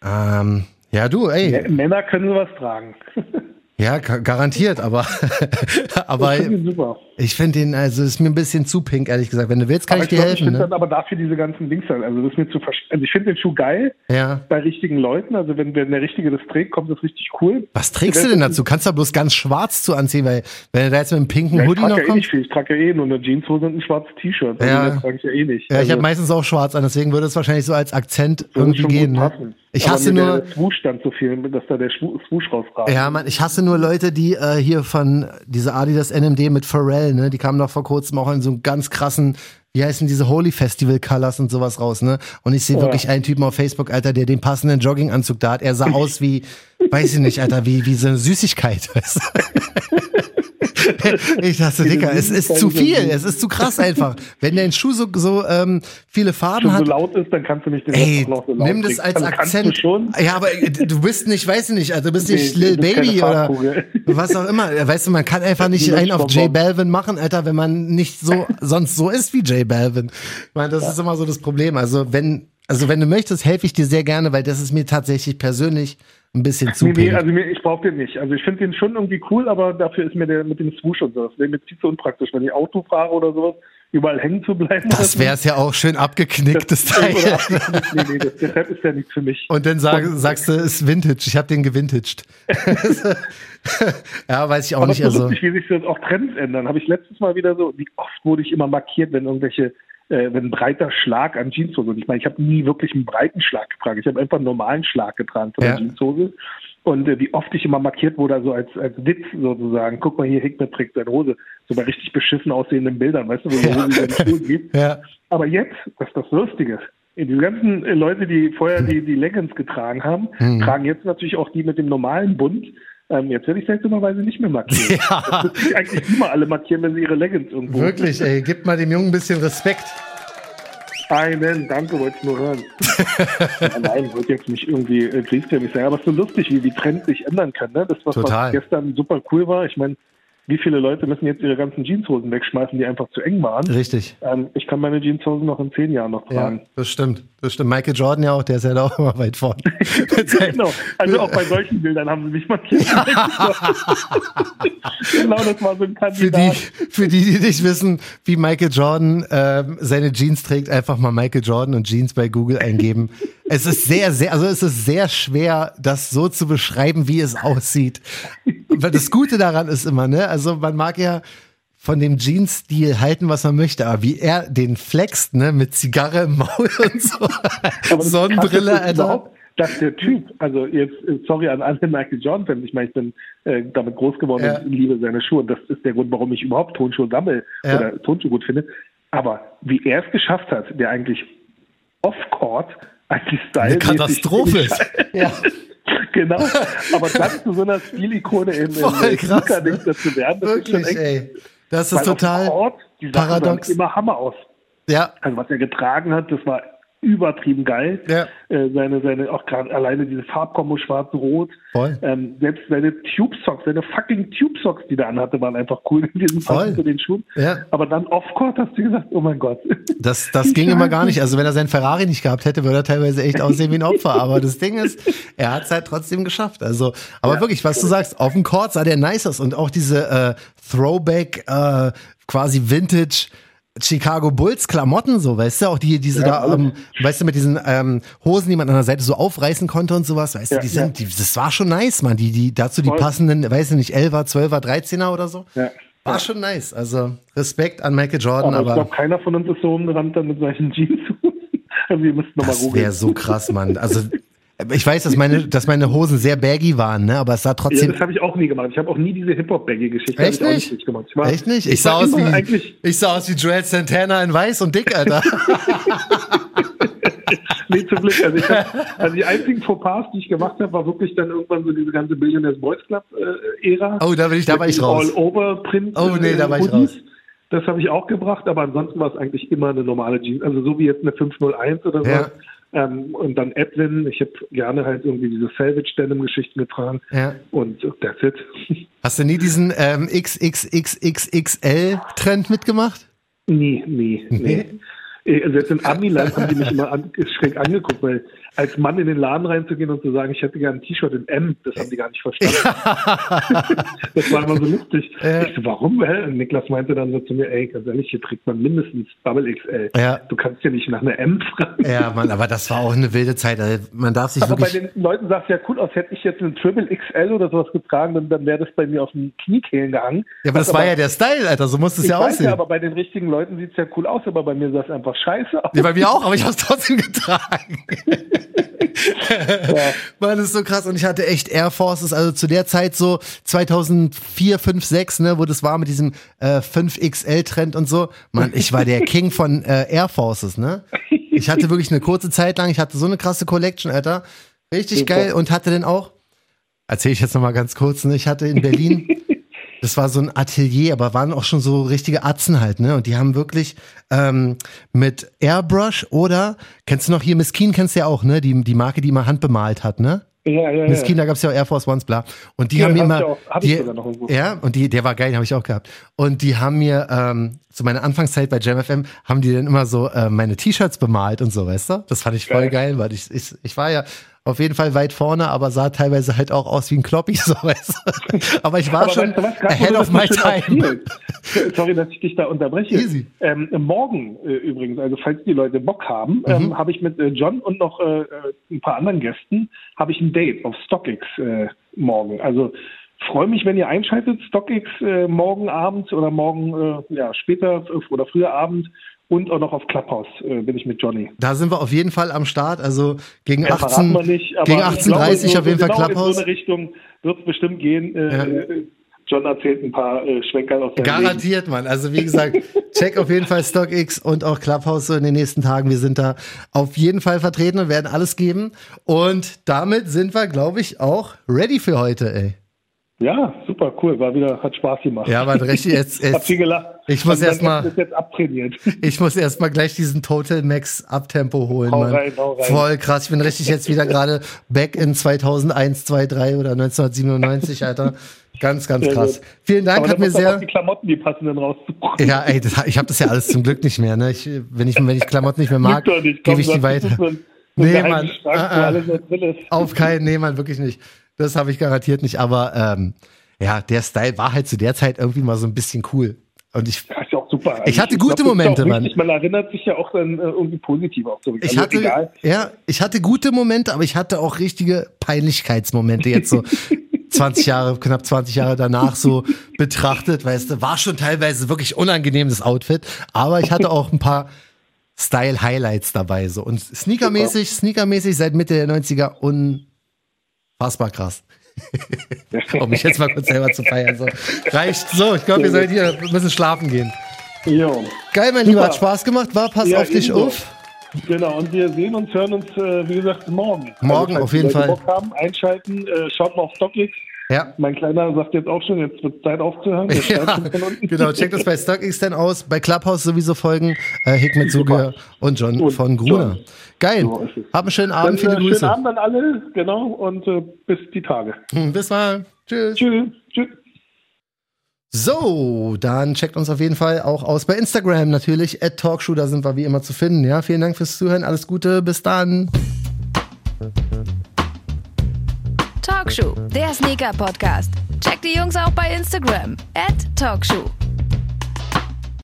Ähm, ja, du, ey. Männer können sowas tragen. Ja, ga- garantiert, aber, aber Ich finde ihn super. ich finde den, also ist mir ein bisschen zu pink, ehrlich gesagt. Wenn du willst, kann aber ich dir glaub, helfen. finde Ne? dann aber dafür diese ganzen Dings halt. Also das ist mir zu Also ich finde den Schuh geil Ja. bei richtigen Leuten. Also wenn, wenn der Richtige das trägt, kommt das richtig cool. Was trägst du denn dazu? Kannst du da bloß ganz schwarz zu anziehen, weil wenn du da jetzt mit einem pinken Ja, ich Hoodie noch ja eh kommst. viel. Ich trage ja eh nur eine Jeanshose und ein schwarzes T-Shirt. Also Ja. Das trage ich ja eh nicht. Ja, ich also, habe meistens auch schwarz an, deswegen würde es wahrscheinlich so als Akzent irgendwie gehen. Ne? Ich hasse nur, Der Swoosh dann zu viel, dass da der Swoosh rausragt. ja, man, ich hasse nur Leute, die äh, hier von diese Adidas NMD mit Pharrell, ne, die kamen doch vor kurzem auch in so einem ganz krassen, wie heißen diese Holy Festival Colors und sowas raus, ne? Und ich sehe Ja. wirklich einen Typen auf Facebook, Alter, der den passenden Jogginganzug da hat. Er sah aus wie, weiß ich nicht, Alter, wie wie so eine Süßigkeit. Ich dachte, Dicker, es ist zu viel, es ist zu krass einfach. Wenn dein Schuh so so ähm, viele Farben Wenn hat, so laut ist, dann kannst du nicht den Ey, noch so laut nimm das als also Akzent. Ja, aber äh, du bist nicht, weiß ich nicht, also du bist nicht Nee, Lil Baby oder was auch immer. Weißt du, man kann einfach nicht einen auf J. Balvin machen, Alter, wenn man nicht so sonst so ist wie J Balvin. Ich meine, das ist immer so das Problem. Also wenn, also wenn du möchtest, helfe ich dir sehr gerne, weil das ist mir tatsächlich persönlich ein bisschen zu Nee, nee, also mir, ich brauche den nicht. Also ich finde den schon irgendwie cool, aber dafür ist mir der mit dem Swoosh und sowas, der mir viel zu unpraktisch. Wenn ich Auto fahre oder sowas, überall hängen zu bleiben. Das wäre es ja auch schön abgeknickt, das, Teil. nee, nee, das, deshalb ist ja nichts für mich. Und dann sag, sagst du, es ist Vintage, ich habe den gewintaged. ja, weiß ich auch Aber nicht. So also. lustig, wie sich das auch Trends ändern. Habe ich letztes Mal wieder so, wie oft wurde ich immer markiert, wenn irgendwelche äh, wenn ein breiter Schlag an Jeanshose. Und ich meine, ich habe nie wirklich einen breiten Schlag getragen. Ich habe einfach einen normalen Schlag getragen von ja. der Jeanshose. Und äh, wie oft ich immer markiert wurde, also als, als Witz sozusagen. Guck mal hier, Hickman trägt seine Hose. So bei richtig beschissen aussehenden Bildern, weißt du, wo die Hose ja. seine Schuhe gibt. Ja. Aber jetzt, das ist das Lustige. Die ganzen äh, Leute, die vorher die, die Leggings getragen haben, mhm. tragen jetzt natürlich auch die mit dem normalen Bund. Ähm, jetzt werde ich seltsamerweise nicht mehr markieren. Ja. Das ich eigentlich immer alle markieren, wenn sie ihre Leggings irgendwo Wirklich, ey, gib mal dem Jungen ein bisschen Respekt. Einen, danke, wollte ich nur hören. Nein, wollte jetzt nicht irgendwie äh, kriegsfähig sein, aber es ist so lustig, wie die Trends sich ändern können. Ne? Das, was, was gestern super cool war. Ich meine, wie viele Leute müssen jetzt ihre ganzen Jeanshosen wegschmeißen, die einfach zu eng waren. Richtig. Ähm, ich kann meine Jeanshosen noch in zehn Jahren noch tragen. Ja, das stimmt. Das stimmt. Michael Jordan ja auch, der ist ja da auch immer weit vorne. genau. Also auch bei solchen Bildern haben sie mich markiert. genau, das war so ein Kandidat. Für die, für die, die nicht wissen, wie Michael Jordan ähm, seine Jeans trägt, einfach mal Michael Jordan und Jeans bei Google eingeben. Es ist sehr, sehr, also es ist sehr schwer, das so zu beschreiben, wie es aussieht. Das Gute daran ist immer, ne? Also man mag ja von dem Jeans-Stil halten, was man möchte, aber wie er den flext, ne, mit Zigarre im Maul und so. Sonnenbrille, Alter. Dass der Typ, also jetzt, sorry an alle Michael Jordan-Fans, ich meine, ich bin äh, damit groß geworden ja. und liebe seine Schuhe. Das ist der Grund, warum ich überhaupt Tonschuhe sammle ja. oder Tonschuhe gut finde. Aber wie er es geschafft hat, der eigentlich off-court eigentlich Style. Eine Katastrophe ist. ja. genau. Aber dann zu so einer Stilikone in, in Snooker-Dings ne? zu werden, das Wirklich, ist schon echt, ey. Das ist total Ort, die paradox. immer Hammer aus. Ja. Also was er getragen hat, das war übertrieben geil. Ja. Äh, seine, seine, auch gerade alleine diese Farbkombo schwarz-rot. Ähm, selbst seine Tube Socks, seine fucking Tube Socks, die er anhatte, waren einfach cool in diesem Fall zu den Schuhen. Ja. Aber dann off-court hast du gesagt, oh mein Gott. Das, das ging immer gar nicht. Also wenn er seinen Ferrari nicht gehabt hätte, würde er teilweise echt aussehen wie ein Opfer. Aber das Ding ist, er hat es halt trotzdem geschafft. Also, aber ja, wirklich, was du sagst, auf dem Court sah der nice aus und auch diese äh, Throwback, äh, quasi Vintage Chicago Bulls Klamotten, so, weißt du, auch die, diese ja, da, ähm, weißt du, mit diesen ähm, Hosen, die man an der Seite so aufreißen konnte und sowas, weißt ja, du, die sind, ja. die, das war schon nice, man, die, die, dazu die Voll. passenden, weiß ich nicht, 11er, 12er, 13er oder so. Ja. War schon nice, also Respekt an Michael Jordan, aber. aber ich glaube, keiner von uns ist so umgerannt dann mit solchen Jeans. also, ihr müsst nochmal googeln. Das wäre so krass, Mann. Also, ich weiß, dass meine, dass meine Hosen sehr baggy waren, ne? aber es sah trotzdem. Ja, das habe ich auch nie gemacht. Ich habe auch nie diese Hip-Hop-Baggy-Geschichte Echt nicht? nicht gemacht. Ich war, Echt nicht? Ich, ich sah, aus wie, ich sah aus wie Joel Santana in weiß und dick, Alter. nee, zum Glück. Also, hab, also die einzigen Fauxpas, die ich gemacht habe, war wirklich dann irgendwann so diese ganze Billionaires Boys Club-Ära. Äh, oh, da, bin ich, da war ich raus. All-Over-Print. Oh, nee, da war ich raus. Das habe ich auch gebracht, aber ansonsten war es eigentlich immer eine normale Jeans. Also so wie jetzt eine 501 oder so. Ja ähm, und dann Edwin. Ich habe gerne halt irgendwie diese Salvage-Denim-Geschichten getragen. Ja. Und that's it. Hast du nie diesen ähm, XXXXXL-Trend mitgemacht? Nie, nie, nee. nee. Selbst in Amiland haben die mich immer an, schräg angeguckt, weil als Mann in den Laden reinzugehen und zu sagen, ich hätte gerne ein T-Shirt in M, das haben die gar nicht verstanden. das war immer so lustig. Ja. Ich so, warum? Und Niklas meinte dann so zu mir, ey, ganz ehrlich, hier trägt man mindestens Double XL. Ja. Du kannst ja nicht nach einer M fragen. Ja, Mann, aber das war auch eine wilde Zeit. Also man darf sich aber wirklich... bei den Leuten sah es ja cool aus. Hätte ich jetzt ein Triple XL oder sowas getragen, dann, dann wäre das bei mir auf den Kniekehlen gehangen. Ja, aber das war ja der Style, Alter. So muss es ja aussehen. Ja, aber bei den richtigen Leuten sieht es ja cool aus. Aber bei mir sah es einfach scheiße aus. Ja, bei mir auch, aber ich habe es trotzdem getragen. ja. Mann, das ist so krass. Und ich hatte echt Air Forces, also zu der Zeit so 2004, 5, 6, ne, wo das war mit diesem äh, 5XL-Trend und so. Mann, ich war der King von äh, Air Forces, ne? Ich hatte wirklich eine kurze Zeit lang, ich hatte so eine krasse Collection, Alter. Richtig Super. geil und hatte dann auch, erzähle ich jetzt nochmal ganz kurz, ne? Ich hatte in Berlin das war so ein Atelier, aber waren auch schon so richtige Atzen halt, ne? Und die haben wirklich ähm, mit Airbrush oder, kennst du noch hier, Miskin kennst du ja auch, ne? Die, die Marke, die immer handbemalt hat, ne? Ja, ja, Miskin, ja. da gab es ja auch Air Force Ones, bla. Und die ja, haben mir immer. Auch, hab die, noch ja, und die, der war geil, den habe ich auch gehabt. Und die haben mir, ähm, zu meiner Anfangszeit bei JamFM, haben die dann immer so äh, meine T-Shirts bemalt und so, weißt du? Das fand ich voll geil, geil weil ich, ich, ich war ja auf jeden Fall weit vorne, aber sah teilweise halt auch aus wie ein Kloppi. So? Aber ich war Aber schon weißt du ahead of my time. Sorry, dass ich dich da unterbreche. Easy. Ähm, morgen äh, übrigens, also falls die Leute Bock haben, ähm, Mhm. habe ich mit äh, John und noch äh, äh, ein paar anderen Gästen, habe ich ein Date auf StockX äh, morgen. Also freue mich, wenn ihr einschaltet, StockX äh, morgen Abend oder morgen ja, später oder früher Abend und auch noch auf Clubhouse äh, bin ich mit Johnny. Da sind wir auf jeden Fall am Start. Also gegen Ja, 18, verraten wir nicht, aber gegen ich 18.30 glaube, so- auf jeden Fall genau In Clubhouse. so eine Richtung wird es bestimmt gehen. Äh, Ja. John erzählt ein paar äh, Schwenker aus seinem Leben. Garantiert, Mann. Also wie gesagt, check auf jeden Fall StockX und auch Clubhouse so in den nächsten Tagen. Wir sind da auf jeden Fall vertreten und werden alles geben. Und damit sind wir, glaube ich, auch ready für heute, ey. Ja, super, cool. War wieder, hat Spaß gemacht. Ja, aber richtig, jetzt, Hab jetzt viel gelacht. Ich muss Und mein erst mal- Essen ist jetzt abtrainiert. ich muss erstmal gleich diesen Total Max Abtempo holen, Hau rein, hau rein. Voll krass. Ich bin richtig jetzt wieder gerade back in 2001, 2, 3 oder 1997, Alter. Ganz, ganz krass. Vielen Dank, hat mir sehr. die Klamotten, die passenden raussuchen. Ja, ey, das, ich habe das ja alles zum Glück nicht mehr. Ne? Ich, wenn, ich, wenn ich Klamotten nicht mehr mag, gebe ich die weiter. Nee, Mann. Drin ist. Auf keinen, nee, Mann, wirklich nicht. Das habe ich garantiert nicht. Aber ähm, ja, der Style war halt zu der Zeit irgendwie mal so ein bisschen cool. Und ich, Ja, ist ja auch super. Ich hatte glaub, gute das ist Momente, Mann. Man erinnert sich ja auch dann äh, irgendwie positiv auch zurück. ich Also hatte, egal. ja, ich hatte gute Momente, aber ich hatte auch richtige Peinlichkeitsmomente jetzt so 20 Jahre, knapp 20 Jahre danach so betrachtet, weißt du, war schon teilweise wirklich unangenehm, das Outfit, aber ich hatte auch ein paar Style-Highlights dabei, so. Und sneakermäßig, sneakermäßig seit Mitte der 90er unfassbar krass. um mich jetzt mal kurz selber zu feiern, so. Reicht so, ich glaube, wir sollten hier wir müssen schlafen gehen. Jo. Geil, mein Lieber, hat Spaß gemacht, war, pass Ja, auf dich ebenso. auf. Genau, und wir sehen uns, hören uns, äh, wie gesagt, morgen. Morgen, falls auf jeden Fall. Bock haben, einschalten, äh, schaut mal auf StockX. Ja. Mein Kleiner sagt jetzt auch schon, jetzt wird Zeit aufzuhören. Ja, genau, check das bei StockX dann aus. Bei Clubhouse sowieso folgen. Äh, Hikmet Super. Suge und John Und von Gruner. John. Geil. So ist es. Hab einen schönen Dann, Abend, viele äh, schönen Grüße. Abend an alle, genau, und äh, bis die Tage. Hm, Bis mal. Tschüss. Tschüss. Tschüss. So, dann checkt uns auf jeden Fall auch aus bei Instagram natürlich. At Talkshow, da sind wir wie immer zu finden. Ja, vielen Dank fürs Zuhören. Alles Gute. Bis dann. Talkshow, der Sneaker-Podcast. Checkt die Jungs auch bei Instagram. At Talkshow.